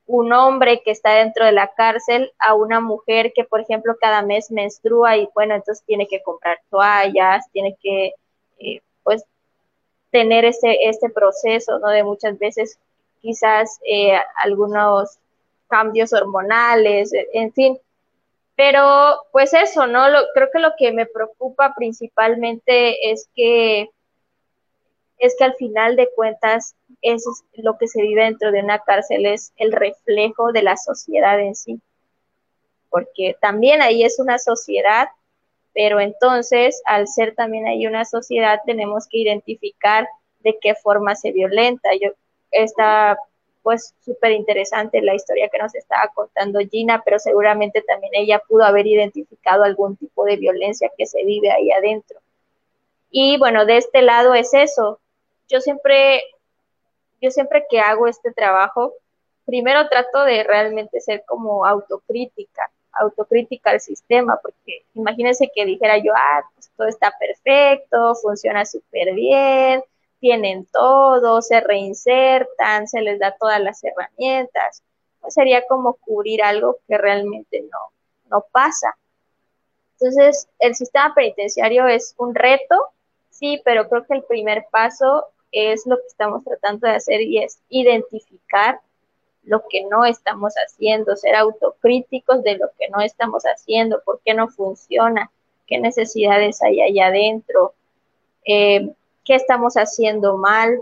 un hombre que está dentro de la cárcel a una mujer que, por ejemplo, cada mes menstrua y, bueno, entonces tiene que comprar toallas, tiene que, eh, pues, tener este, este proceso, ¿no? De muchas veces quizás eh, algunos cambios hormonales, en fin. Pero pues eso, ¿no? Creo que lo que me preocupa principalmente es que es que al final de cuentas es lo que se vive dentro de una cárcel es el reflejo de la sociedad en sí. Porque también ahí es una sociedad, pero entonces al ser también ahí una sociedad tenemos que identificar de qué forma se violenta. Yo está pues súper interesante la historia que nos estaba contando Gina, pero seguramente también ella pudo haber identificado algún tipo de violencia que se vive ahí adentro. Y bueno, de este lado es eso. Yo siempre, yo siempre que hago este trabajo, primero trato de realmente ser como autocrítica, autocrítica al sistema, porque imagínense que dijera yo, ah, pues todo está perfecto, funciona súper bien, tienen todo, se reinsertan, se les da todas las herramientas. Pues sería como cubrir algo que realmente no, no pasa. Entonces, el sistema penitenciario es un reto, sí, pero creo que el primer paso es lo que estamos tratando de hacer y es identificar lo que no estamos haciendo, ser autocríticos de lo que no estamos haciendo, por qué no funciona, qué necesidades hay allá adentro, eh, qué estamos haciendo mal.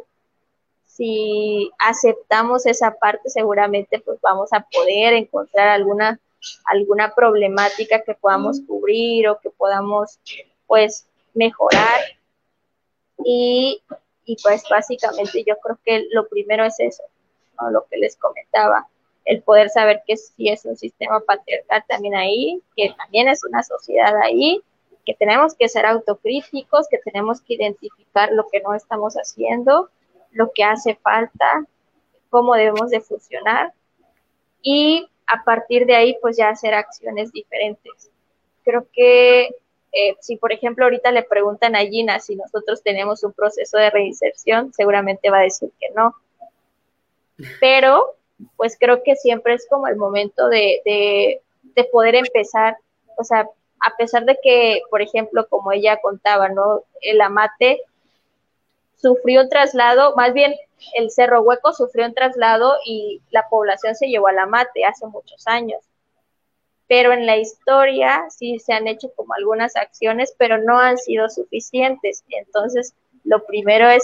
Si aceptamos esa parte, seguramente pues vamos a poder encontrar alguna, alguna problemática que podamos cubrir o que podamos pues mejorar. Y, y pues básicamente yo creo que lo primero es eso, lo que les comentaba, el poder saber que sí es un sistema patriarcal también ahí, que también es una sociedad ahí, que tenemos que ser autocríticos, que tenemos que identificar lo que no estamos haciendo, lo que hace falta, cómo debemos de funcionar y a partir de ahí pues ya hacer acciones diferentes. Creo que eh, si por ejemplo ahorita le preguntan a Gina si nosotros tenemos un proceso de reinserción, seguramente va a decir que no. Pero pues creo que siempre es como el momento de, de, de poder empezar, o sea, a pesar de que, por ejemplo, como ella contaba, ¿no? El amate sufrió un traslado, más bien el Cerro Hueco sufrió un traslado y la población se llevó al amate hace muchos años. Pero en la historia sí se han hecho como algunas acciones, pero no han sido suficientes. Entonces, lo primero es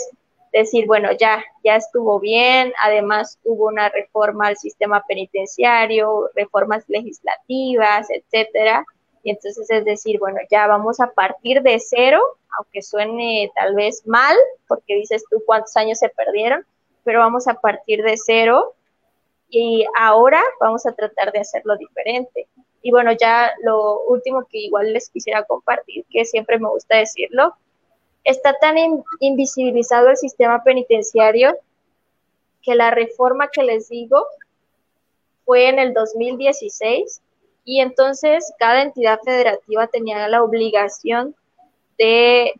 decir, bueno, ya, ya estuvo bien, además hubo una reforma al sistema penitenciario, reformas legislativas, etcétera, y entonces es decir, bueno, ya vamos a partir de cero, aunque suene tal vez mal, porque dices tú cuántos años se perdieron, pero vamos a partir de cero y ahora vamos a tratar de hacerlo diferente. Y bueno, ya lo último que igual les quisiera compartir, que siempre me gusta decirlo, está tan invisibilizado el sistema penitenciario que la reforma que les digo fue en el 2016 y entonces cada entidad federativa tenía la obligación de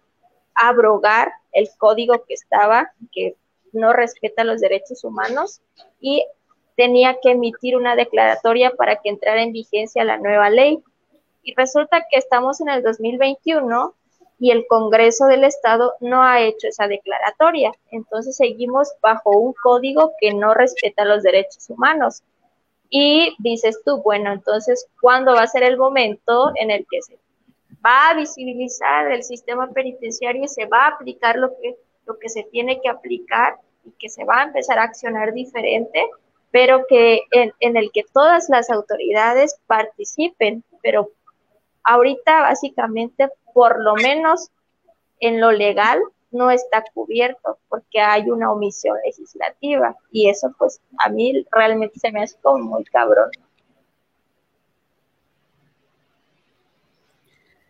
abrogar el código que estaba, que no respeta los derechos humanos, y tenía que emitir una declaratoria para que entrara en vigencia la nueva ley. Y resulta que estamos en el 2021 y el Congreso del Estado no ha hecho esa declaratoria. Entonces seguimos bajo un código que no respeta los derechos humanos. Y dices tú, bueno, entonces, ¿cuándo va a ser el momento en el que se va a visibilizar el sistema penitenciario y se va a aplicar lo que, lo que se tiene que aplicar y que se va a empezar a accionar diferente, pero que en, en el que todas las autoridades participen, pero ahorita básicamente, por lo menos en lo legal, no está cubierto porque hay una omisión legislativa y eso pues a mí realmente se me hace como muy cabrón.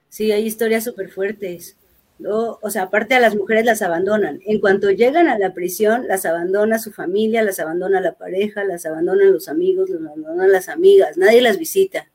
Sí, hay historias súper fuertes. ¿no? O sea, aparte a las mujeres las abandonan. En cuanto llegan a la prisión, las abandona su familia, las abandona la pareja, las abandonan los amigos, las abandonan las amigas, nadie las visita,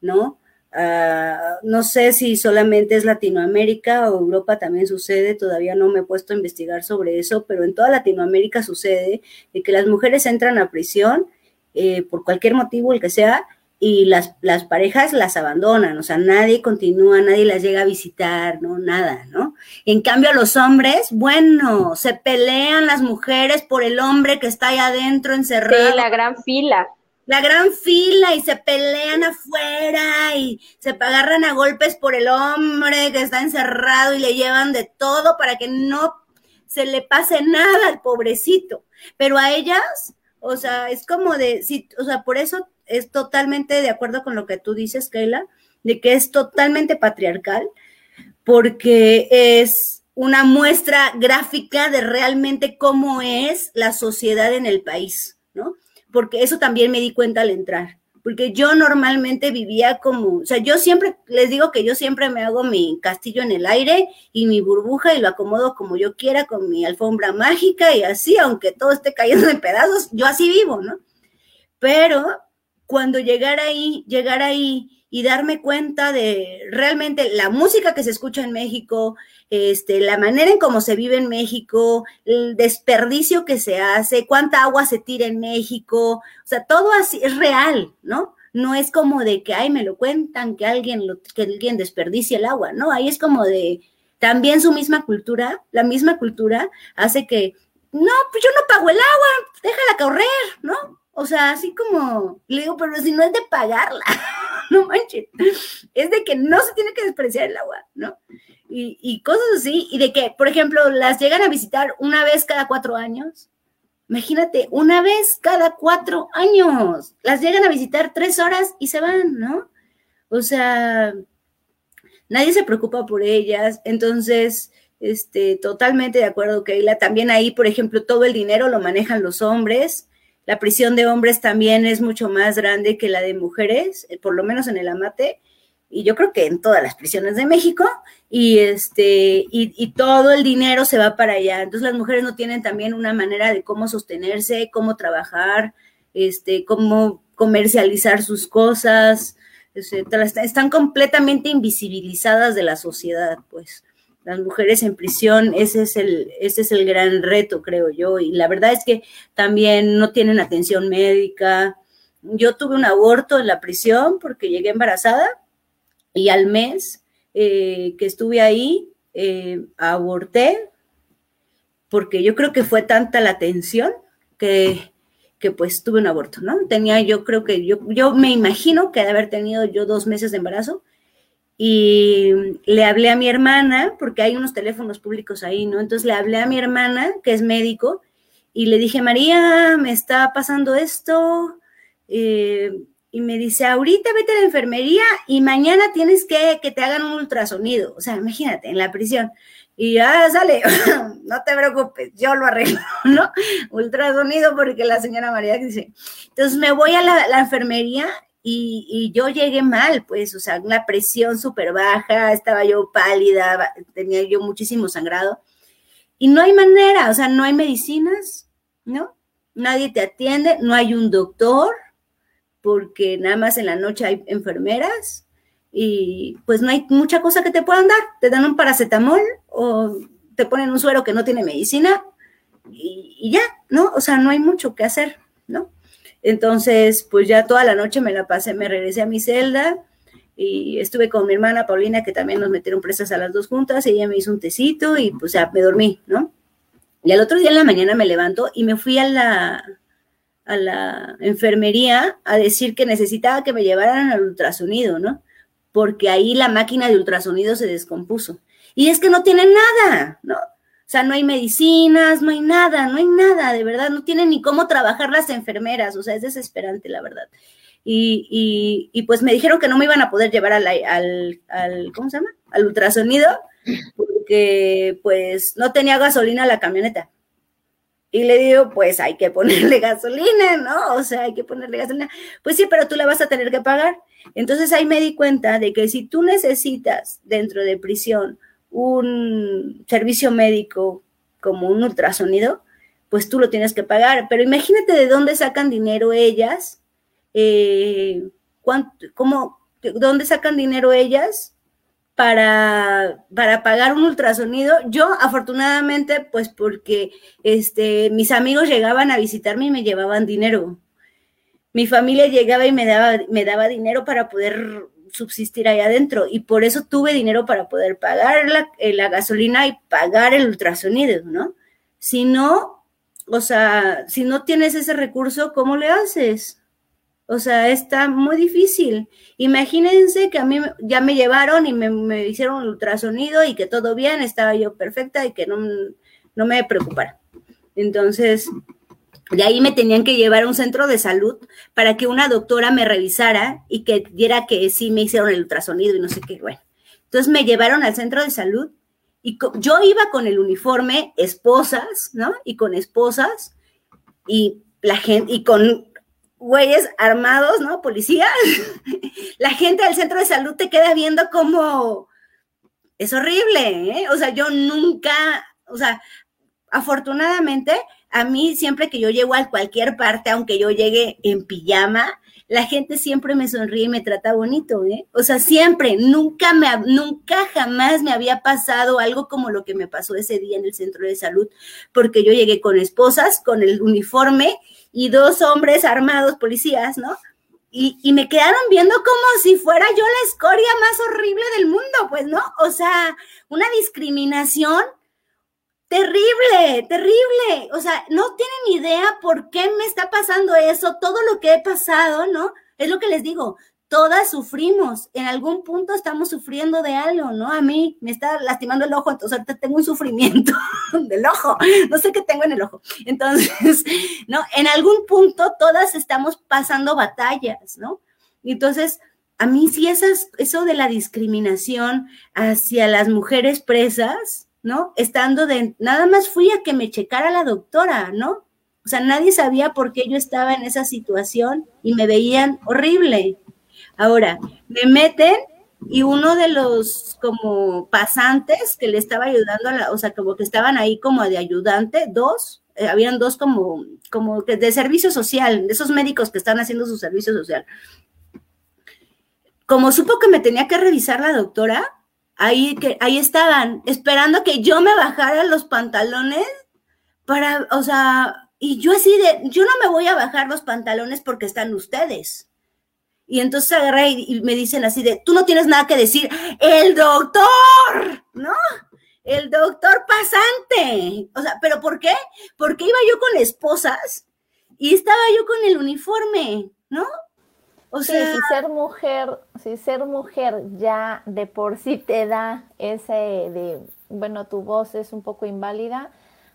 ¿no? Ah, no sé si solamente es Latinoamérica o Europa también sucede, todavía no me he puesto a investigar sobre eso, pero en toda Latinoamérica sucede de que las mujeres entran a prisión eh, por cualquier motivo, el que sea, y las, las parejas las abandonan, o sea, nadie continúa, nadie las llega a visitar, no, nada, ¿no? En cambio, los hombres, bueno, se pelean las mujeres por el hombre que está ahí adentro encerrado. Sí, la gran fila la gran fila y se pelean afuera y se agarran a golpes por el hombre que está encerrado y le llevan de todo para que no se le pase nada al pobrecito. Pero a ellas, o sea, es como de, sí, o sea, por eso es totalmente de acuerdo con lo que tú dices, Keila, de que es totalmente patriarcal, porque es una muestra gráfica de realmente cómo es la sociedad en el país, ¿no? Porque eso también me di cuenta al entrar, porque yo normalmente vivía como, o sea, yo siempre, les digo que yo siempre me hago mi castillo en el aire y mi burbuja y lo acomodo como yo quiera con mi alfombra mágica y así, aunque todo esté cayendo en pedazos, yo así vivo, ¿no? Pero cuando llegar ahí, llegar ahí y darme cuenta de realmente la música que se escucha en México, este, la manera en cómo se vive en México, el desperdicio que se hace, cuánta agua se tira en México, o sea, todo así es real, ¿no? No es como de que, ay, me lo cuentan, que alguien, lo, que alguien desperdicie el agua, ¿no? Ahí es como de, también su misma cultura, la misma cultura hace que, no, pues yo no pago el agua, déjala correr, ¿no? O sea, así como, le digo, pero si no es de pagarla, no manches, es de que no se tiene que despreciar el agua, ¿no? y, cosas así, y de que, por ejemplo, las llegan a visitar una vez cada cuatro años. Imagínate, una vez cada cuatro años. Las llegan a visitar tres horas y se van, ¿no? O sea, nadie se preocupa por ellas. Entonces, este, totalmente de acuerdo, Keila. También ahí, por ejemplo, todo el dinero lo manejan los hombres. La prisión de hombres también es mucho más grande que la de mujeres, eh, por lo menos en el amate y yo creo que en todas las prisiones de México, y este, y, todo el dinero se va para allá. Entonces las mujeres no tienen también una manera de cómo sostenerse, cómo trabajar, este, cómo comercializar sus cosas, Están completamente invisibilizadas de la sociedad, pues. Las mujeres en prisión, ese es el, ese es el gran reto, creo yo. Y la verdad es que también no tienen atención médica. Yo tuve un aborto en la prisión porque llegué embarazada y al mes eh, que estuve ahí, eh, aborté, porque yo creo que fue tanta la tensión que, que, pues tuve un aborto, ¿no? Tenía yo creo que yo, yo me imagino que de haber tenido yo dos meses de embarazo y le hablé a mi hermana, porque hay unos teléfonos públicos ahí, ¿no? Entonces le hablé a mi hermana, que es médico, y le dije, María, me está pasando esto, eh, y me dice, ahorita vete a la enfermería y mañana tienes que que te hagan un ultrasonido. O sea, imagínate, en la prisión. Y ya sale, no te preocupes, yo lo arreglo, ¿no? Ultrasonido porque la señora María dice. Entonces me voy a la, enfermería y, yo llegué mal, pues, o sea, una presión súper baja, estaba yo pálida, tenía yo muchísimo sangrado. Y no hay manera, o sea, no hay medicinas, ¿no? Nadie te atiende, no hay un doctor, porque nada más en la noche hay enfermeras y pues no hay mucha cosa que te puedan dar. Te dan un paracetamol o te ponen un suero que no tiene medicina y, ya, ¿no? O sea, no hay mucho que hacer, ¿no? Entonces, pues ya toda la noche me la pasé, me regresé a mi celda y estuve con mi hermana Paulina, que también nos metieron presas a las dos juntas, y ella me hizo un tecito y pues ya me dormí, ¿no? Y al otro día en la mañana me levanto y me fui a la, a la enfermería a decir que necesitaba que me llevaran al ultrasonido, ¿no? Porque ahí la máquina de ultrasonido se descompuso. Y es que no tienen nada, ¿no? O sea, no hay medicinas, no hay nada, no hay nada, de verdad, no tienen ni cómo trabajar las enfermeras, o sea, es desesperante, la verdad. Y, y, pues me dijeron que no me iban a poder llevar al, al, al, ¿cómo se llama? Al ultrasonido, porque pues no tenía gasolina la camioneta. Y le digo, pues hay que ponerle gasolina, ¿no? O sea, hay que ponerle gasolina. Pues sí, pero tú la vas a tener que pagar. Entonces ahí me di cuenta de que si tú necesitas dentro de prisión un servicio médico como un ultrasonido, pues tú lo tienes que pagar. Pero imagínate de dónde sacan dinero ellas, eh, cuánto, cómo, dónde sacan dinero ellas para, para pagar un ultrasonido. Yo, afortunadamente, pues porque este, mis amigos llegaban a visitarme y me llevaban dinero. Mi familia llegaba y me daba, me daba dinero para poder subsistir ahí adentro y por eso tuve dinero para poder pagar la, eh, la gasolina y pagar el ultrasonido, ¿no? Si no, o sea, si no tienes ese recurso, ¿cómo le haces? O sea, está muy difícil. Imagínense que a mí ya me llevaron y me, hicieron un ultrasonido y que todo bien, estaba yo perfecta y que no, no me preocupara. Entonces, de ahí me tenían que llevar a un centro de salud para que una doctora me revisara y que diera que sí me hicieron el ultrasonido y no sé qué, bueno. Entonces me llevaron al centro de salud y yo iba con el uniforme esposas, ¿no? Y con esposas y la gente, y con güeyes armados, ¿no? Policías. la gente del centro de salud te queda viendo como, es horrible, ¿eh? O sea, yo nunca, o sea, afortunadamente, a mí siempre que yo llego a cualquier parte, aunque yo llegue en pijama, la gente siempre me sonríe y me trata bonito, ¿eh? O sea, siempre, nunca me, nunca jamás me había pasado algo como lo que me pasó ese día en el centro de salud, porque yo llegué con esposas, con el uniforme y dos hombres armados, policías, ¿no? Y, y, me quedaron viendo como si fuera yo la escoria más horrible del mundo, pues, ¿no? O sea, una discriminación Terrible, terrible. O sea, no tienen idea por qué me está pasando eso, todo lo que he pasado, ¿no? Es lo que les digo, todas sufrimos, en algún punto estamos sufriendo de algo, ¿no? A mí me está lastimando el ojo, entonces ahorita tengo un sufrimiento del ojo, no sé qué tengo en el ojo. Entonces, ¿no? En algún punto todas estamos pasando batallas, ¿no? Entonces, a mí sí esas, eso de la discriminación hacia las mujeres presas, ¿no? Estando de, nada más fui a que me checara la doctora, ¿no? O sea, nadie sabía por qué yo estaba en esa situación y me veían horrible. Ahora, me meten y uno de los como pasantes que le estaba ayudando, a la, o sea, como que estaban ahí como de ayudante, dos, eh, habían dos como, como de servicio social, de esos médicos que están haciendo su servicio social. Como supo que me tenía que revisar la doctora, ahí, que, ahí estaban, esperando que yo me bajara los pantalones para, o sea, y yo así de, yo no me voy a bajar los pantalones porque están ustedes. Y entonces agarré y, me dicen así de, tú no tienes nada que decir, el doctor, ¿no? El doctor pasante. O sea, ¿pero por qué? Porque iba yo con esposas y estaba yo con el uniforme, ¿no? O sea, si ser mujer, si ser mujer ya de por sí te da ese de, bueno, tu voz es un poco inválida,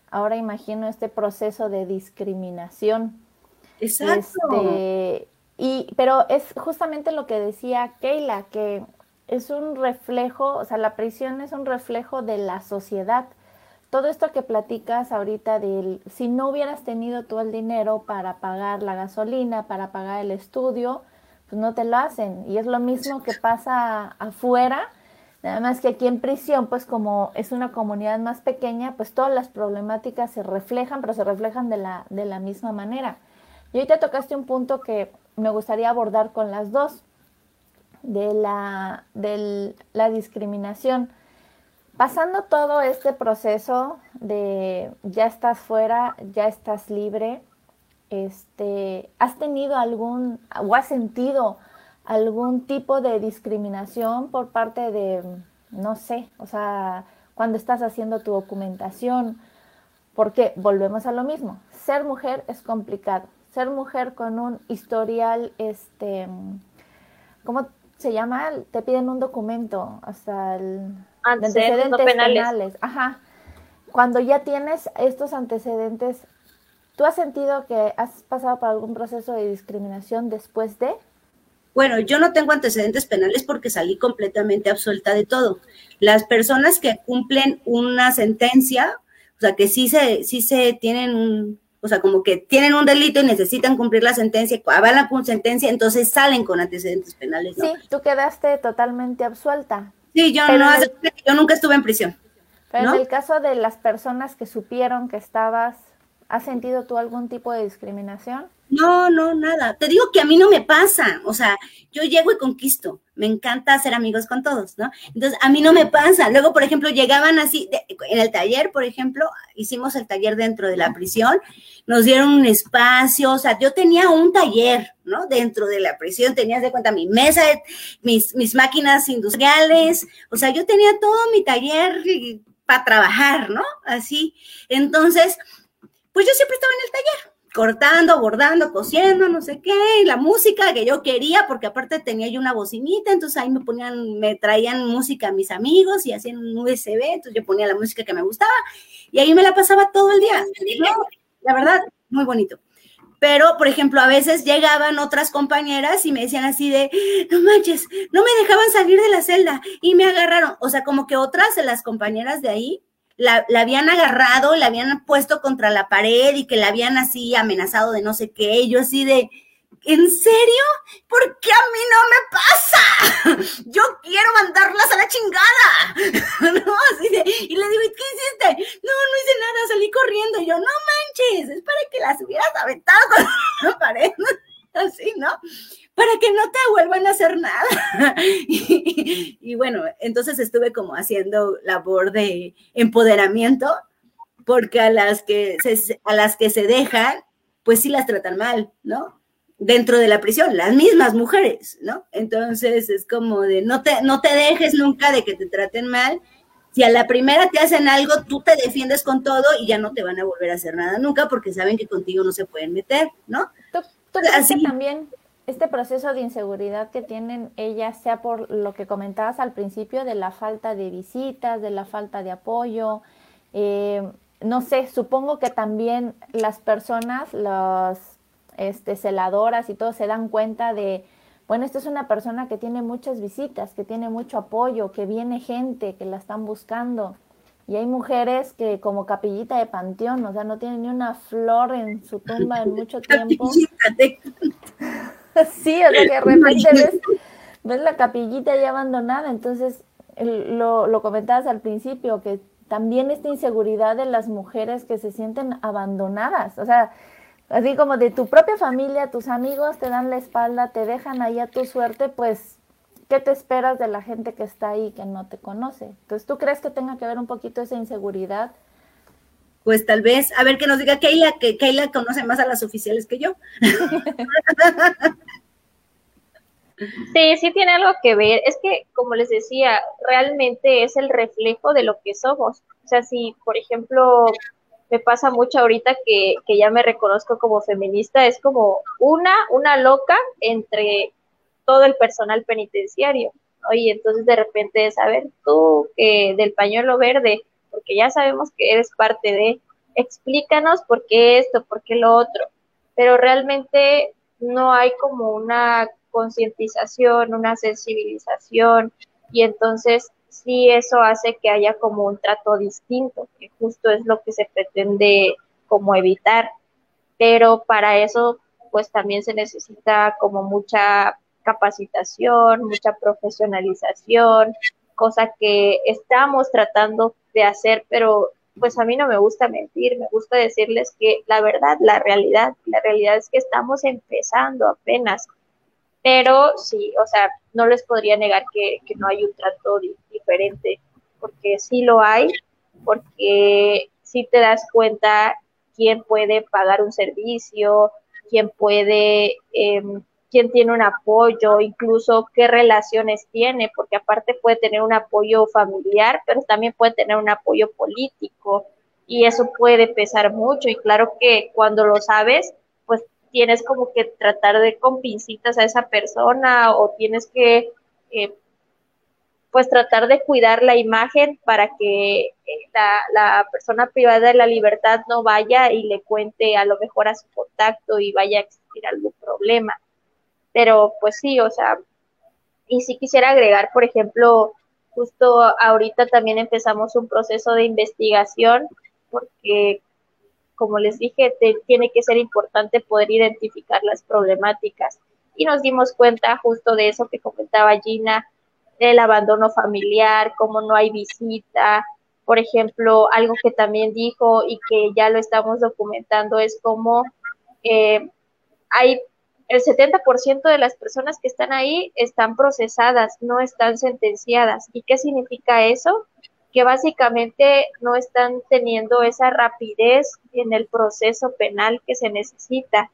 ahora imagino este proceso de discriminación. Exacto. Este, y, pero es justamente lo que decía Keila, que es un reflejo, o sea, la prisión es un reflejo de la sociedad. Todo esto que platicas ahorita del, si no hubieras tenido tú el dinero para pagar la gasolina, para pagar el estudio, pues no te lo hacen. Y es lo mismo que pasa afuera, nada más que aquí en prisión, pues como es una comunidad más pequeña, pues todas las problemáticas se reflejan, pero se reflejan de la, de la misma manera. Y hoy te tocaste un punto que me gustaría abordar con las dos, de la, de la discriminación. Pasando todo este proceso de ya estás fuera, ya estás libre, este, ¿has tenido algún o has sentido algún tipo de discriminación por parte de, no sé, o sea, cuando estás haciendo tu documentación? Porque volvemos a lo mismo, ser mujer es complicado. Ser mujer con un historial, este, ¿cómo se llama? Te piden un documento, hasta el antecedentes, penales. Ajá. Cuando ya tienes estos antecedentes, ¿Tú has sentido que has pasado por algún proceso de discriminación después de? Bueno, yo no tengo antecedentes penales porque salí completamente absuelta de todo. Las personas que cumplen una sentencia, o sea, que sí se, sí se tienen un, o sea, como que tienen un delito y necesitan cumplir la sentencia, avalan con sentencia, entonces salen con antecedentes penales. Sí, tú quedaste totalmente absuelta. Sí, yo no, yo nunca estuve en prisión. Pero en el caso de las personas que supieron que estabas ¿Has sentido tú algún tipo de discriminación? No, no, nada. Te digo que a mí no me pasa. O sea, yo llego y conquisto. Me encanta hacer amigos con todos, ¿no? Entonces, a mí no me pasa. Luego, por ejemplo, llegaban así, en el taller, por ejemplo, hicimos el taller dentro de la prisión, nos dieron un espacio, o sea, yo tenía un taller, ¿no? Dentro de la prisión, tenías de cuenta mi mesa, mis, mis máquinas industriales, o sea, yo tenía todo mi taller para trabajar, ¿no? Así. Entonces, pues yo siempre estaba en el taller, cortando, bordando, cosiendo, no sé qué, la música que yo quería, porque aparte tenía yo una bocinita, entonces ahí me ponían, me traían música a mis amigos y hacían un USB, entonces yo ponía la música que me gustaba y ahí me la pasaba todo el día. La verdad, muy bonito. Pero, por ejemplo, a veces llegaban otras compañeras y me decían así de, no manches, no me dejaban salir de la celda y me agarraron. O sea, como que otras de las compañeras de ahí la, habían agarrado, la habían puesto contra la pared y que la habían así amenazado de no sé qué. Y yo así de, ¿en serio? ¿Por qué a mí no me pasa? Yo quiero mandarlas a la chingada. ¿No? Así de, y le digo, ¿y qué hiciste? No, no hice nada, salí corriendo. Y yo, no manches, es para que las hubieras aventado con la pared. Así, ¿no? Para que no te vuelvan a hacer nada. Y, y bueno, entonces estuve como haciendo labor de empoderamiento, porque a las que se, a las que se dejan, pues sí las tratan mal, ¿no? dentro de la prisión, las mismas mujeres, ¿no? Entonces es como de no te, no te dejes nunca de que te traten mal. Si a la primera te hacen algo, tú te defiendes con todo y ya no te van a volver a hacer nada nunca porque saben que contigo no se pueden meter, ¿no? ¿Tú, Así también este proceso de inseguridad que tienen ellas, sea por lo que comentabas al principio de la falta de visitas, de la falta de apoyo, eh, no sé, supongo que también las personas, los este, celadoras y todo se dan cuenta de, bueno, esta es una persona que tiene muchas visitas, que tiene mucho apoyo, que viene gente, que la están buscando. Y hay mujeres que como capillita de panteón, o sea, no tienen ni una flor en su tumba en mucho tiempo. sí, o sea, que de repente ves, la capillita ya abandonada. Entonces, lo, lo comentabas al principio, que también esta inseguridad de las mujeres que se sienten abandonadas. O sea, así como de tu propia familia, tus amigos te dan la espalda, te dejan ahí a tu suerte, pues, ¿qué te esperas de la gente que está ahí que no te conoce? Entonces, ¿tú crees que tenga que ver un poquito esa inseguridad? Pues tal vez, a ver que nos diga Keila, que Keila conoce más a las oficiales que yo. Sí, sí tiene algo que ver. Es que, como les decía, realmente es el reflejo de lo que somos. O sea, si, por ejemplo, me pasa mucho ahorita que, que ya me reconozco como feminista, es como una, una loca entre todo el personal penitenciario. Y entonces de repente, saber tú que del pañuelo verde, porque ya sabemos que eres parte de, explícanos por qué esto, por qué lo otro. Pero realmente no hay como una concientización, una sensibilización, y entonces sí eso hace que haya como un trato distinto, que justo es lo que se pretende como evitar. Pero para eso pues también se necesita como mucha capacitación, mucha profesionalización, cosa que estamos tratando de hacer, pero pues a mí no me gusta mentir, me gusta decirles que la verdad, la realidad, la realidad es que estamos empezando apenas. Pero sí, o sea, no les podría negar que, no hay un trato diferente, porque sí lo hay, porque sí te das cuenta quién puede pagar un servicio, quién puede, em, quién tiene un apoyo, incluso qué relaciones tiene, porque aparte puede tener un apoyo familiar, pero también puede tener un apoyo político y eso puede pesar mucho y claro que cuando lo sabes, tienes como que tratar de con pincitas a esa persona o tienes que eh, pues tratar de cuidar la imagen para que eh, la, persona privada de la libertad no vaya y le cuente a lo mejor a su contacto y vaya a existir algún problema. Pero pues sí, o sea, y sí quisiera agregar, por ejemplo, justo ahorita también empezamos un proceso de investigación porque como les dije, tiene que ser importante poder identificar las problemáticas. Y nos dimos cuenta justo de eso que comentaba Gina, del abandono familiar, cómo no hay visita. Por ejemplo, algo que también dijo y que ya lo estamos documentando es cómo eh, hay el 70% de las personas que están ahí están procesadas, no están sentenciadas. ¿Y qué significa eso? que básicamente no están teniendo esa rapidez en el proceso penal que se necesita.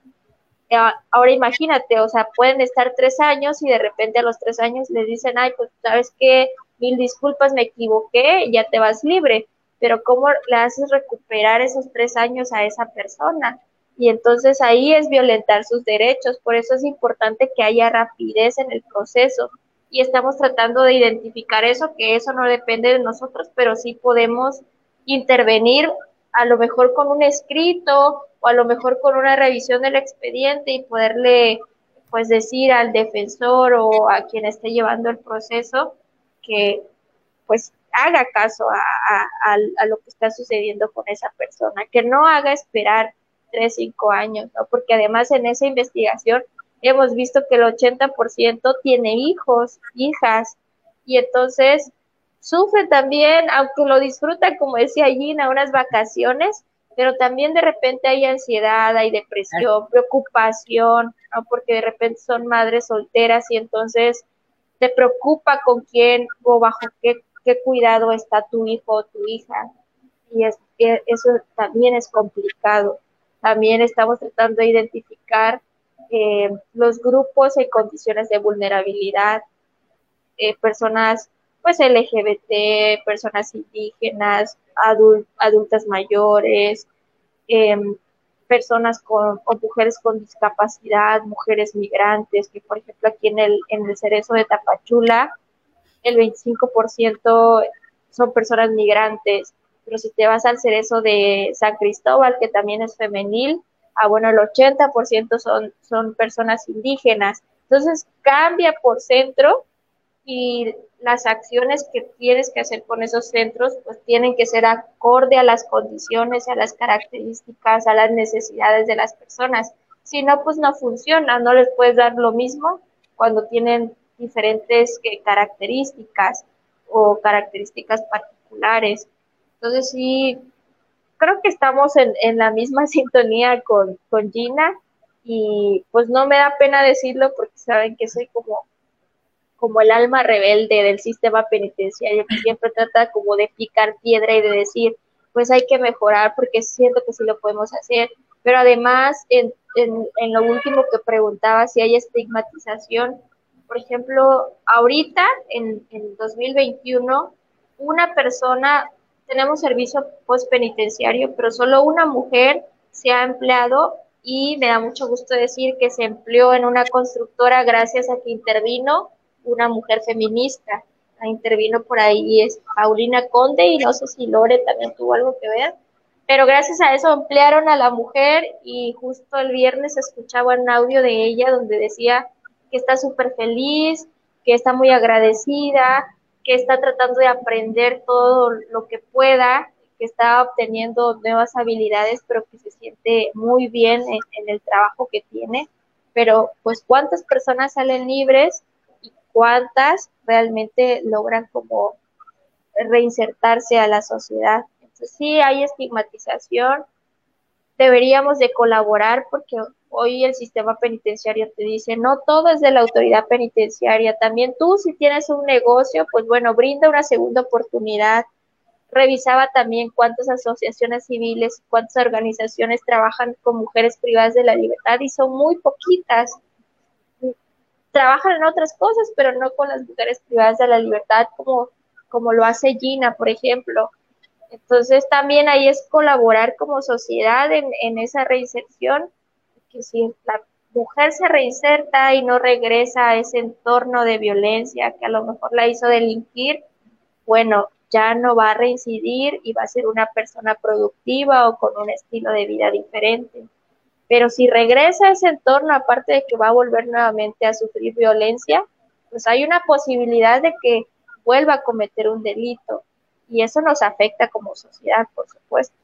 Ahora imagínate, o sea, pueden estar tres años y de repente a los tres años les dicen, ay, pues sabes que mil disculpas, me equivoqué, ya te vas libre, pero ¿cómo le haces recuperar esos tres años a esa persona? Y entonces ahí es violentar sus derechos. Por eso es importante que haya rapidez en el proceso. Y estamos tratando de identificar eso, que eso no depende de nosotros, pero sí podemos intervenir a lo mejor con un escrito o a lo mejor con una revisión del expediente y poderle pues decir al defensor o a quien esté llevando el proceso que pues haga caso a, lo que está sucediendo con esa persona, que no haga esperar tres, cinco años, ¿no? Porque además en esa investigación hemos visto que el 80% tiene hijos, hijas, y entonces sufre también, aunque lo disfrutan, como decía Gina, unas vacaciones, pero también de repente hay ansiedad, hay depresión, preocupación, ¿no? porque de repente son madres solteras y entonces te preocupa con quién o bajo qué, cuidado está tu hijo o tu hija. Y es, e, eso también es complicado. También estamos tratando de identificar eh, los grupos en condiciones de vulnerabilidad, eh, personas pues LGBT, personas indígenas, adultas mayores, em, personas con, o mujeres con discapacidad, mujeres migrantes, que por ejemplo aquí en el, en el cerezo de Tapachula, el 25% son personas migrantes, pero si te vas al cerezo de San Cristóbal, que también es femenil, ah, bueno, el 80% son, son personas indígenas. Entonces cambia por centro y las acciones que tienes que hacer con esos centros pues tienen que ser acorde a las condiciones, a las características, a las necesidades de las personas. Si no, pues no funciona, no les puedes dar lo mismo cuando tienen diferentes eh, características o características particulares. Entonces sí, creo que estamos en, en la misma sintonía con, con Gina y pues no me da pena decirlo porque saben que soy como como el alma rebelde del sistema penitenciario que siempre trata como de picar piedra y de decir, pues hay que mejorar porque siento que sí lo podemos hacer. Pero además, en, en, lo último que preguntaba, si hay estigmatización, por ejemplo, ahorita, en, en 2021, una persona, tenemos servicio postpenitenciario, pero solo una mujer se ha empleado y me da mucho gusto decir que se empleó en una constructora gracias a que intervino una mujer feminista. Intervino por ahí es Paulina Conde y no sé si Lore también tuvo algo que ver. Pero gracias a eso emplearon a la mujer y justo el viernes escuchaba un audio de ella donde decía que está súper feliz, que está muy agradecida, que está tratando de aprender todo lo que pueda, que está obteniendo nuevas habilidades, pero que se siente muy bien en, el trabajo que tiene. Pero pues cuántas personas salen libres cuántas realmente logran como reinsertarse a la sociedad. Entonces sí hay estigmatización, deberíamos de colaborar porque hoy el sistema penitenciario te dice, no todo es de la autoridad penitenciaria, también tú si tienes un negocio, pues bueno, brinda una segunda oportunidad. Revisaba también cuántas asociaciones civiles, cuántas organizaciones trabajan con mujeres privadas de la libertad y son muy poquitas trabajan en otras cosas, pero no con las mujeres privadas de la libertad como, como lo hace Gina, por ejemplo. Entonces también ahí es colaborar como sociedad en, esa reinserción, que si la mujer se reinserta y no regresa a ese entorno de violencia que a lo mejor la hizo delinquir, bueno, ya no va a reincidir y va a ser una persona productiva o con un estilo de vida diferente. Pero si regresa a ese entorno, aparte de que va a volver nuevamente a sufrir violencia, pues hay una posibilidad de que vuelva a cometer un delito. Y eso nos afecta como sociedad, por supuesto.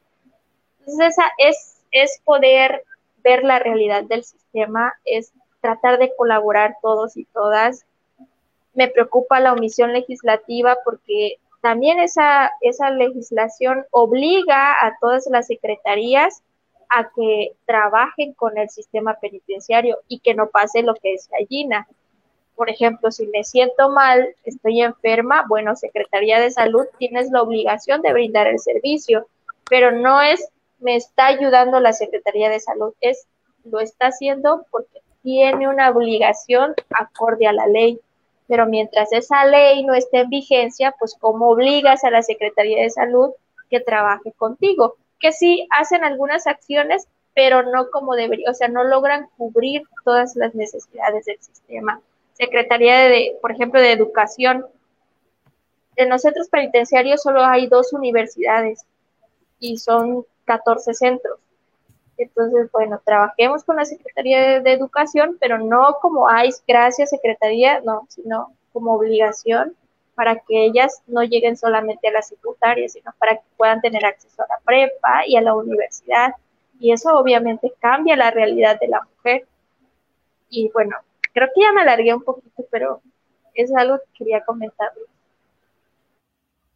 Entonces, esa es, es poder ver la realidad del sistema, es tratar de colaborar todos y todas. Me preocupa la omisión legislativa porque también esa, esa legislación obliga a todas las secretarías a que trabajen con el sistema penitenciario y que no pase lo que decía Gina. Por ejemplo, si me siento mal, estoy enferma, bueno, Secretaría de Salud tienes la obligación de brindar el servicio, pero no es me está ayudando la Secretaría de Salud, es lo está haciendo porque tiene una obligación acorde a la ley. Pero mientras esa ley no esté en vigencia, pues cómo obligas a la Secretaría de Salud que trabaje contigo que sí hacen algunas acciones, pero no como debería, o sea, no logran cubrir todas las necesidades del sistema. Secretaría de, por ejemplo, de Educación. En los centros penitenciarios solo hay dos universidades y son 14 centros. Entonces, bueno, trabajemos con la Secretaría de, Educación, pero no como hay, gracias Secretaría, no, sino como obligación para que ellas no lleguen solamente a la secundaria, sino para que puedan tener acceso a la prepa y a la universidad. Y eso obviamente cambia la realidad de la mujer. Y bueno, creo que ya me alargué un poquito, pero es algo que quería comentarles.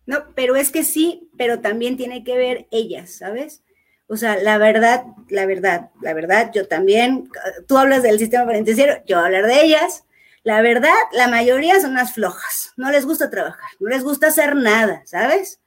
No, pero es que sí, pero también tiene que ver ellas, ¿sabes? O sea, la verdad, la verdad, la verdad, yo también, tú hablas del sistema penitenciario, yo hablar de ellas. La verdad, la mayoría son unas flojas, no les gusta trabajar, no les gusta hacer nada, ¿sabes?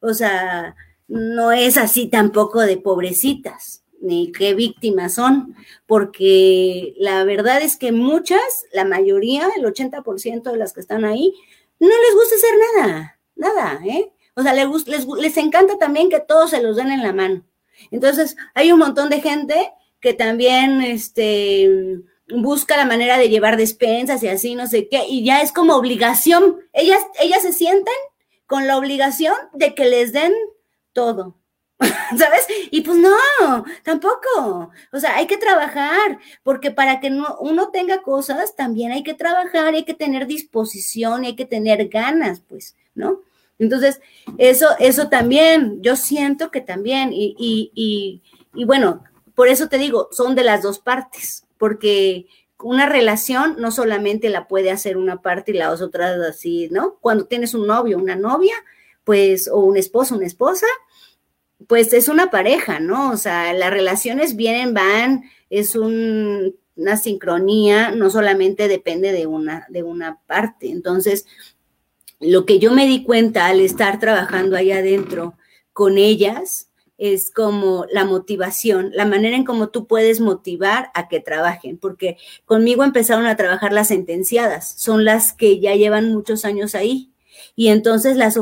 O sea, no es así tampoco de pobrecitas, ni qué víctimas son, porque la verdad es que muchas, la mayoría, el 80% de las que están ahí, no les gusta hacer nada, nada, ¿eh? O sea, les, les, les encanta también que todos se los den en la mano. Entonces, hay un montón de gente que también este, busca la manera de llevar despensas y así, no sé qué, y ya es como obligación. Ellas, ellas se sienten con la obligación de que les den todo. ¿Sabes? Y pues no, tampoco. O sea, hay que trabajar, porque para que uno tenga cosas, también hay que trabajar, hay que tener disposición, hay que tener ganas, pues, ¿no? Entonces, eso, eso también, yo siento que también, y, y, y, bueno, por eso te digo, son de las dos partes, porque una relación no solamente la puede hacer una parte y la otra así, ¿no? Cuando tienes un novio, una novia, pues, o un esposo, una esposa, pues es una pareja, ¿no? O sea, las relaciones vienen, van, es una sincronía, no solamente depende de una, de una parte. Entonces, lo que yo me di cuenta al estar trabajando ahí adentro con ellas es como la motivación, la manera en cómo tú puedes motivar a que trabajen, porque conmigo empezaron a trabajar las sentenciadas, son las que ya llevan muchos años ahí. Y entonces las,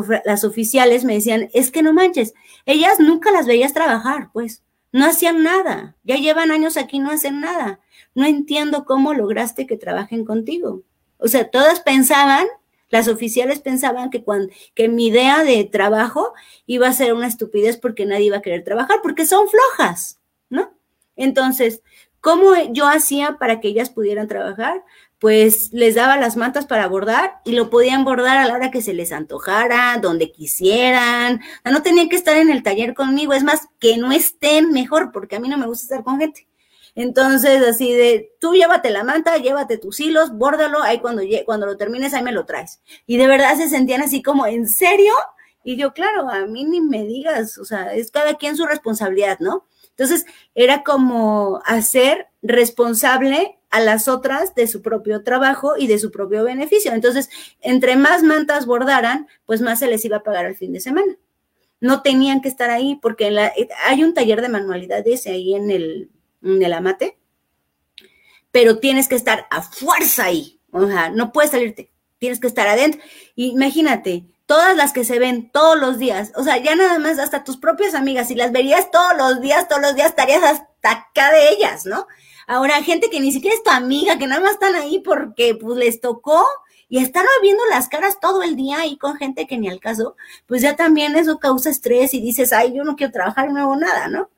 oficiales me decían, es que no manches, ellas nunca las veías trabajar, pues, no hacían nada, ya llevan años aquí, no hacen nada. No entiendo cómo lograste que trabajen contigo. O sea, todas pensaban las oficiales pensaban que, cuando, que mi idea de trabajo iba a ser una estupidez porque nadie iba a querer trabajar, porque son flojas, ¿no? Entonces, ¿cómo yo hacía para que ellas pudieran trabajar? Pues les daba las mantas para bordar y lo podían bordar a la hora que se les antojara, donde quisieran. No tenían que estar en el taller conmigo, es más, que no estén mejor, porque a mí no me gusta estar con gente. Entonces, así de, tú llévate la manta, llévate tus hilos, bórdalo, ahí cuando, cuando lo termines, ahí me lo traes. Y de verdad se sentían así como, ¿en serio? Y yo, claro, a mí ni me digas, o sea, es cada quien su responsabilidad, ¿no? Entonces, era como hacer responsable a las otras de su propio trabajo y de su propio beneficio. Entonces, entre más mantas bordaran, pues más se les iba a pagar al fin de semana. No tenían que estar ahí porque la, hay un taller de manualidades ahí en el el amate, pero tienes que estar a fuerza ahí, o sea, no puedes salirte, tienes que estar adentro. Imagínate, todas las que se ven todos los días, o sea, ya nada más hasta tus propias amigas, si las verías todos los días, todos los días estarías hasta acá de ellas, ¿no? Ahora, gente que ni siquiera es tu amiga, que nada más están ahí porque pues les tocó y estar viendo las caras todo el día ahí con gente que ni al caso, pues ya también eso causa estrés y dices, ay, yo no quiero trabajar, no hago nada, ¿no?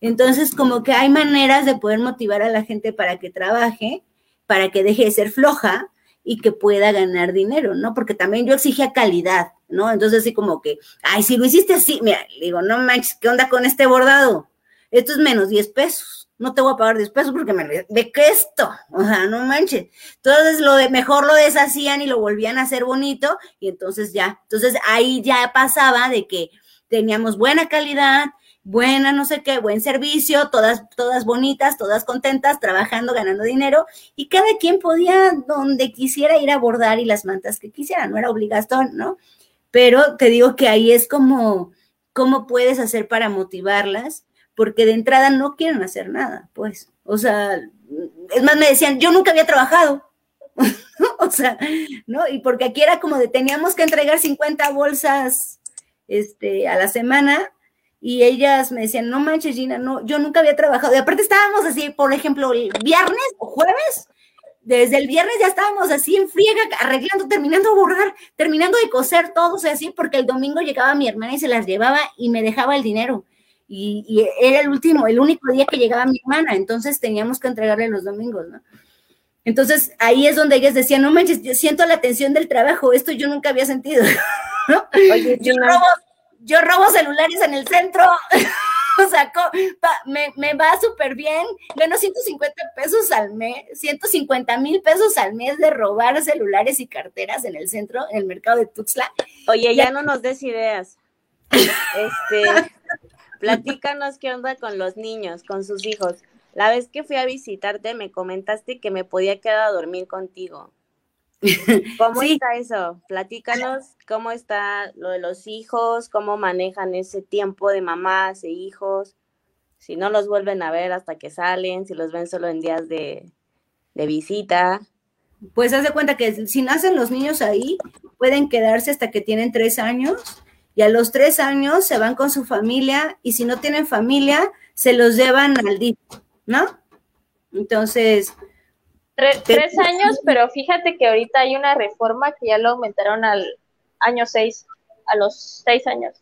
Entonces, como que hay maneras de poder motivar a la gente para que trabaje, para que deje de ser floja y que pueda ganar dinero, ¿no? Porque también yo exigía calidad, ¿no? Entonces, así como que, ay, si lo hiciste así, mira, digo, no manches, ¿qué onda con este bordado? Esto es menos 10 pesos. No te voy a pagar 10 pesos porque me de qué esto, o sea, no manches. Entonces lo de mejor lo deshacían y lo volvían a hacer bonito y entonces ya, entonces ahí ya pasaba de que teníamos buena calidad, buena, no sé qué, buen servicio, todas, todas bonitas, todas contentas, trabajando, ganando dinero, y cada quien podía donde quisiera ir a bordar y las mantas que quisiera, no era obligación, ¿no? Pero te digo que ahí es como, ¿cómo puedes hacer para motivarlas? Porque de entrada no quieren hacer nada, pues. O sea, es más, me decían, yo nunca había trabajado. o sea, ¿no? Y porque aquí era como de teníamos que entregar 50 bolsas este, a la semana y ellas me decían, no manches, Gina, no, yo nunca había trabajado. Y aparte estábamos así, por ejemplo, el viernes o jueves, desde el viernes ya estábamos así en friega, arreglando, terminando de borrar, terminando de coser todos así, porque el domingo llegaba mi hermana y se las llevaba y me dejaba el dinero. Y, y era el último, el único día que llegaba mi hermana, entonces teníamos que entregarle los domingos, ¿no? Entonces ahí es donde ellas decían, no manches, yo siento la tensión del trabajo, esto yo nunca había sentido. ¿no? Oye, yo, Gina, robo, yo robo celulares en el centro, o sea, me va súper bien, gano 150 pesos al mes, 150 mil pesos al mes de robar celulares y carteras en el centro, en el mercado de Tuxtla. oye, Ya- ya no nos des ideas. Este, platícanos qué onda con los niños, con sus hijos. La vez que fui a visitarte me comentaste que me podía quedar a dormir contigo. ¿Cómo Sí. está eso? Platícanos cómo está lo de los hijos, cómo manejan ese tiempo de mamás e hijos, si no los vuelven a ver hasta que salen, si los ven solo en días de, de visita. Pues haz de cuenta que si nacen los niños ahí, pueden quedarse hasta que tienen tres años y a los tres años se van con su familia y si no tienen familia, se los llevan al DIF, ¿no? Entonces, Tres años, pero fíjate que ahorita hay una reforma que ya lo aumentaron al año seis, a los seis años.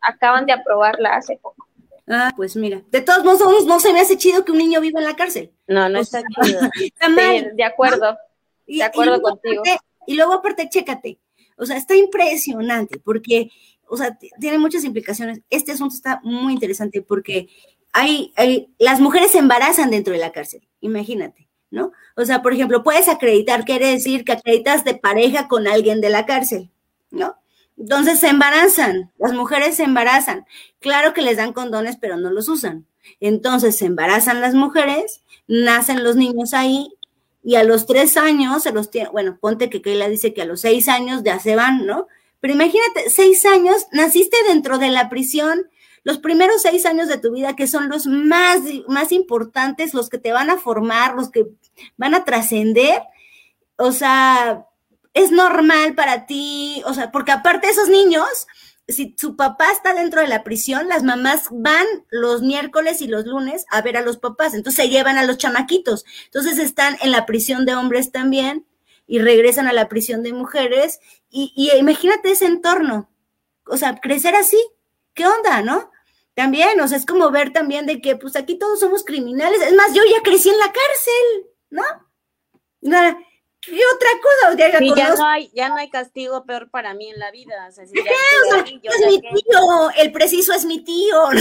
Acaban de aprobarla hace poco. ah, pues mira, de todos modos no se me hace chido que un niño viva en la cárcel. No, no O está sea, chido. Está Sí, mal. de acuerdo. Y- De acuerdo y contigo. aparte- y luego aparte, chécate. O sea, está impresionante porque, o sea, tiene muchas implicaciones. Este asunto está muy interesante porque hay, hay- las mujeres se embarazan dentro de la cárcel, imagínate, ¿no? O sea, por ejemplo, puedes acreditar, quiere decir que acreditas de pareja con alguien de la cárcel, ¿no? Entonces se embarazan, las mujeres se embarazan. Claro que les dan condones, pero no los usan. Entonces se embarazan las mujeres, nacen los niños ahí y a los tres años se los tiene, bueno, ponte que Keila dice que a los seis años ya se van, ¿no? Pero imagínate, seis años, naciste dentro de la prisión, los primeros seis años de tu vida, que son los más, más importantes, los que te van a formar, los que van a trascender, o sea, es normal para ti, o sea, porque aparte esos niños, si su papá está dentro de la prisión, las mamás van los miércoles y los lunes a ver a los papás, entonces se llevan a los chamaquitos, entonces están en la prisión de hombres también y regresan a la prisión de mujeres y, y imagínate ese entorno, o sea, crecer así, ¿qué onda, no? También, o sea, es como ver también de que pues aquí todos somos criminales, es más, yo ya crecí en la cárcel, ¿no? Nada, ¿Qué otra cosa? O sea, ya Sí, ya no hay, ya no hay castigo peor para mí en la vida. O sea, si ya o sea, estoy ahí, yo es mi tío, el preciso es mi tío, ¿no?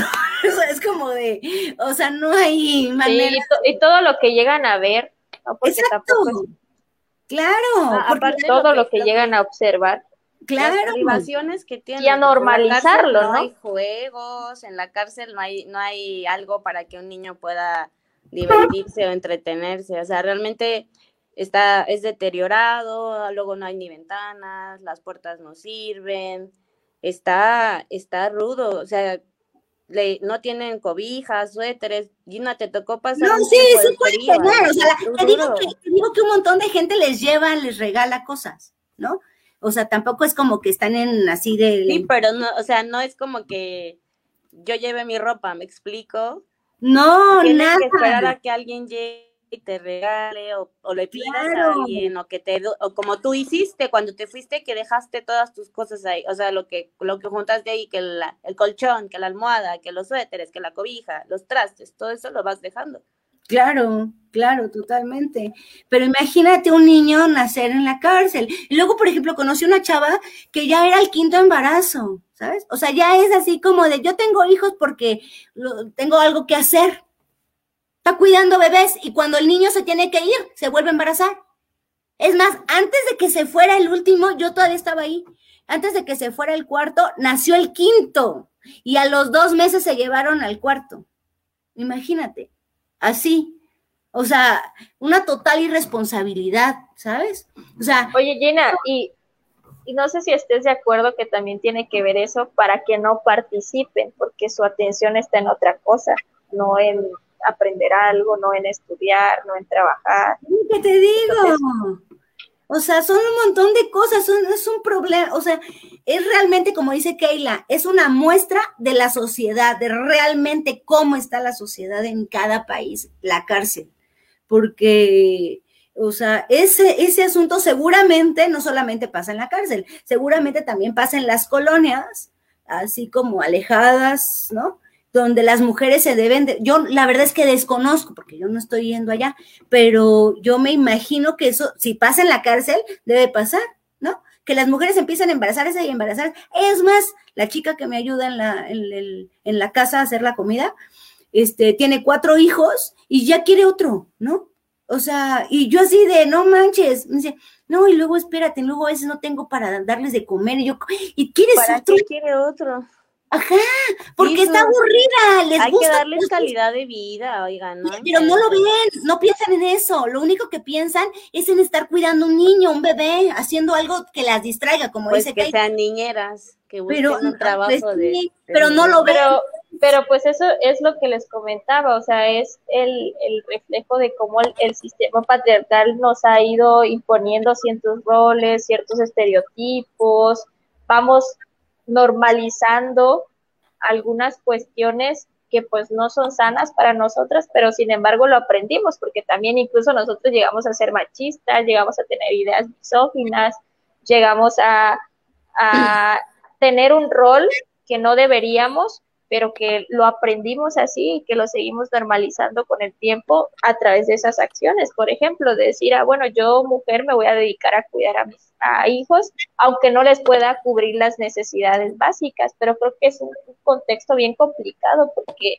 O sea, es como de, o sea, no hay Sí, manera. y, to- y todo lo que llegan a ver, ¿no? porque Exacto. tampoco es Claro, Ah, aparte todo lo que llegan a observar. Las claro. privaciones que tienen. Y a normalizarlo, cárcel ¿no? hay juegos, en la cárcel no hay, no hay algo para que un niño pueda divertirse o entretenerse. O sea, realmente está, es deteriorado, luego no hay ni ventanas, las puertas no sirven, está, está rudo, o sea, le, no tienen cobijas, suéteres. Gina, te tocó pasar No, un sí, sí puede frío, tener, ¿eh? o sea, Muy te digo, duro. que, te digo que un montón de gente les lleva, les regala cosas, ¿no? O sea, tampoco es como que están en así de... Sí, pero no, o sea, no es como que yo lleve mi ropa, ¿me explico? no, Tienes nada. que esperar a que alguien llegue y te regale o, o le pidas Claro. a alguien o que te o como tú hiciste cuando te fuiste que dejaste todas tus cosas ahí, o sea, lo que lo que juntaste ahí, que la- el colchón, que la almohada, que los suéteres, que la cobija, los trastes, todo eso lo vas dejando. Claro, claro, totalmente. Pero imagínate un niño nacer en la cárcel. Y luego, por ejemplo, conocí una chava que ya era el quinto embarazo, ¿sabes? O sea, ya es así como de yo tengo hijos porque lo- tengo algo que hacer. Está cuidando bebés y cuando el niño se tiene que ir, se vuelve a embarazar. Es más, antes de que se fuera el último, yo todavía estaba ahí. Antes de que se fuera el cuarto, nació el quinto. Y a los dos meses se llevaron al cuarto. Imagínate así. O sea, una total irresponsabilidad, ¿sabes? O sea, Oye, Gina, y, y no sé si estés de acuerdo que también tiene que ver eso para que no participen, porque su atención está en otra cosa, no en aprender algo, no en estudiar, no en trabajar. ¿qué te digo? O sea, son un montón de cosas, es un problema, o sea, es realmente, como dice Keila, es una muestra de la sociedad, de realmente cómo está la sociedad en cada país, la cárcel, porque, o sea, ese, ese asunto seguramente no solamente pasa en la cárcel, seguramente también pasa en las colonias, así como alejadas, ¿no? Donde las mujeres se deben de, yo la verdad es que desconozco, porque yo no estoy yendo allá, pero yo me imagino que eso, si pasa en la cárcel, debe pasar, ¿no? Que las mujeres empiezan a embarazarse y embarazar. Es más, la chica que me ayuda en la, en, en la casa a hacer la comida, este, tiene cuatro hijos y ya quiere otro, ¿no? O sea, y yo así de, no manches, me dice, no, y luego espérate, luego a veces no tengo para darles de comer, y yo, ¿y quieres ¿Para otro? Qué quiere otro? Ajá, porque está aburrida, les Hay gusta. que darles calidad de vida, oigan, ¿no? Pero no lo ven, no piensan en eso. Lo único que piensan es en estar cuidando un niño, un bebé, haciendo algo que las distraiga, como pues dice que Kate. sean niñeras, que busquen Pero, un trabajo pues, de, sí, de pero no lo ven. Pero, pero pues eso es lo que les comentaba, o sea, es el, el reflejo de cómo el, el sistema patriarcal nos ha ido imponiendo ciertos roles, ciertos estereotipos, vamos normalizando algunas cuestiones que pues no son sanas para nosotras, pero sin embargo lo aprendimos, porque también incluso nosotros llegamos a ser machistas, llegamos a tener ideas misóginas, llegamos a, a tener un rol que no deberíamos, pero que lo aprendimos así y que lo seguimos normalizando con el tiempo a través de esas acciones. Por ejemplo, decir, ah, bueno, yo mujer me voy a dedicar a cuidar a mis hijos, aunque no les pueda cubrir las necesidades básicas, pero creo que es un, un contexto bien complicado porque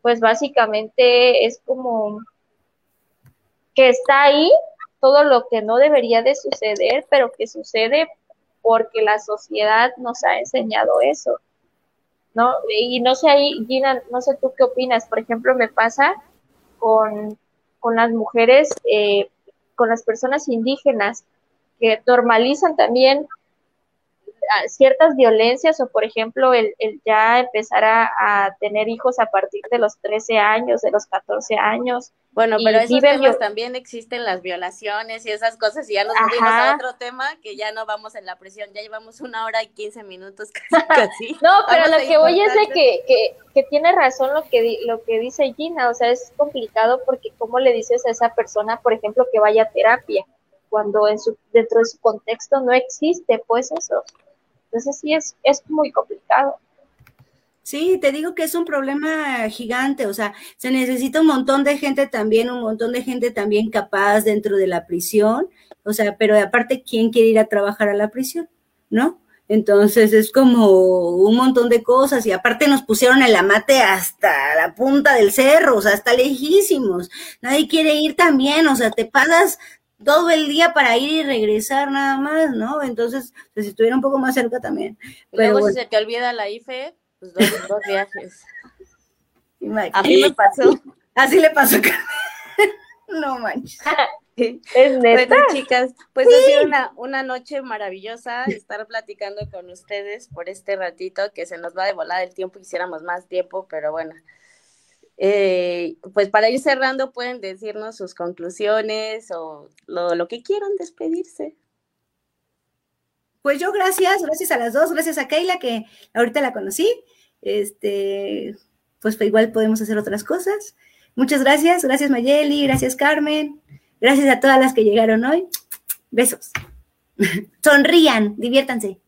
pues básicamente es como que está ahí todo lo que no debería de suceder, pero que sucede porque la sociedad nos ha enseñado eso. ¿No? Y no sé ahí, Gina, no sé tú qué opinas. Por ejemplo, me pasa con, con las mujeres, eh, con las personas indígenas, que normalizan también ciertas violencias o, por ejemplo, el, el ya empezar a, a, tener hijos a partir de los 13 años, de los 14 años. Bueno, pero esos temas también existen las violaciones y esas cosas y ya nos movimos a otro tema que ya no vamos en la presión, ya llevamos una hora y 15 minutos casi. casi. no, pero lo que voy es de que, que, que, tiene razón lo que, lo que dice Gina, o sea, es complicado porque cómo le dices a esa persona, por ejemplo, que vaya a terapia, cuando en su, dentro de su contexto no existe pues eso. Entonces sí es, es muy complicado. Sí, te digo que es un problema gigante, o sea, se necesita un montón de gente también, un montón de gente también capaz dentro de la prisión, o sea, pero aparte, ¿quién quiere ir a trabajar a la prisión? ¿No? Entonces es como un montón de cosas y aparte nos pusieron el amate hasta la punta del cerro, o sea, hasta lejísimos. Nadie quiere ir también, o sea, te pagas todo el día para ir y regresar nada más, ¿no? Entonces, pues, si estuviera un poco más cerca también. Pero Luego, bueno. si se te olvida la IFE, pues dos, dos viajes. A mí me pasó. Así le pasó a No manches. Es neta. Bueno, chicas, pues sí. ha sido una, una noche maravillosa estar platicando con ustedes por este ratito que se nos va de volar el tiempo, quisiéramos más tiempo, pero bueno. Eh, pues para ir cerrando, pueden decirnos sus conclusiones o lo, lo que quieran despedirse. Pues yo gracias, gracias a las dos, gracias a Keila que ahorita la conocí. Este, pues igual podemos hacer otras cosas. Muchas gracias, gracias Mayeli, gracias Carmen, gracias a todas las que llegaron hoy. Besos. Sonrían, diviértanse.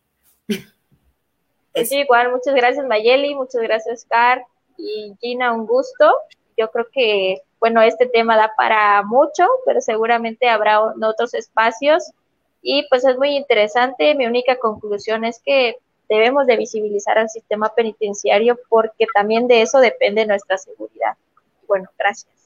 Sí, igual, muchas gracias Mayeli, muchas gracias Car y Gina, un gusto. Yo creo que, bueno, este tema da para mucho, pero seguramente habrá otros espacios y pues es muy interesante. Mi única conclusión es que debemos de visibilizar al sistema penitenciario porque también de eso depende nuestra seguridad. Bueno, gracias.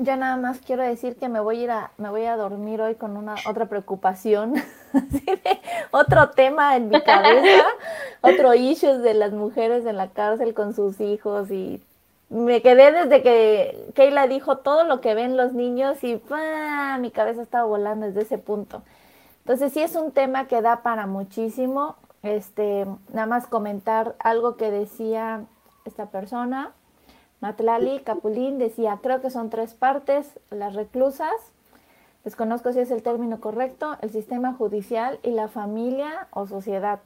Yo nada más quiero decir que me voy a ir a, me voy a dormir hoy con una otra preocupación, otro tema en mi cabeza, otro issue de las mujeres en la cárcel con sus hijos y me quedé desde que Keila dijo todo lo que ven los niños y ¡pah! mi cabeza estaba volando desde ese punto. Entonces sí es un tema que da para muchísimo. Este, nada más comentar algo que decía esta persona, Matlali Capulín, decía, creo que son tres partes, las reclusas, desconozco si es el término correcto, el sistema judicial y la familia o sociedad.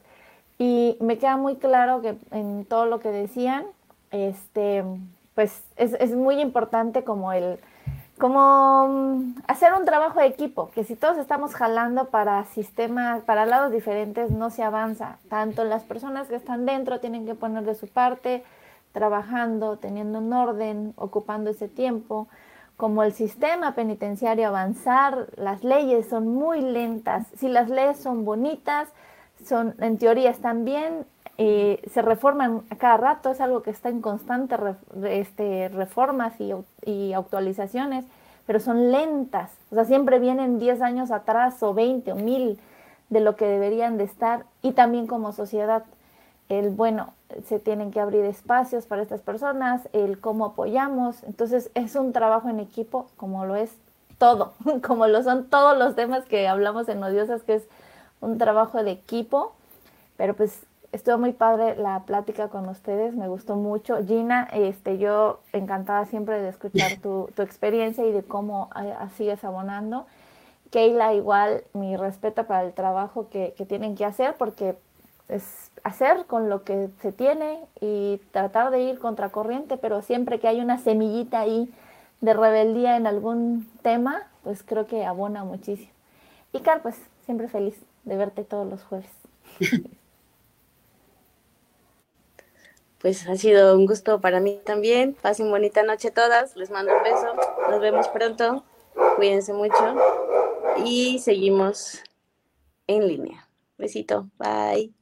Y me queda muy claro que en todo lo que decían, este, pues es, es muy importante como el, como mm, hacer un trabajo de equipo, que si todos estamos jalando para sistemas, para lados diferentes, no se avanza. Tanto las personas que están dentro tienen que poner de su parte, trabajando, teniendo un orden, ocupando ese tiempo, como el sistema penitenciario avanzar, las leyes son muy lentas. Si las leyes son bonitas, son en teoría están bien, eh, se reforman a cada rato, es algo que está en constante este, reformas y, actualizaciones, pero son lentas, o sea, siempre vienen 10 años atrás o 20 o 1000 de lo que deberían de estar y también como sociedad, el bueno, se tienen que abrir espacios para estas personas, el cómo apoyamos, entonces es un trabajo en equipo como lo es todo, como lo son todos los temas que hablamos en Odiosas, que es un trabajo de equipo, pero pues estuvo muy padre la plática con ustedes, me gustó mucho. Gina, este, yo encantada siempre de escuchar tu, tu experiencia y de cómo sigues abonando. Keila, igual mi respeto para el trabajo que, que tienen que hacer, porque es hacer con lo que se tiene y tratar de ir contracorriente, pero siempre que hay una semillita ahí de rebeldía en algún tema, pues creo que abona muchísimo. Y Car, pues siempre feliz de verte todos los jueves. Pues ha sido un gusto para mí también. Pasen bonita noche todas. Les mando un beso. Nos vemos pronto. Cuídense mucho. Y seguimos en línea. Besito. Bye.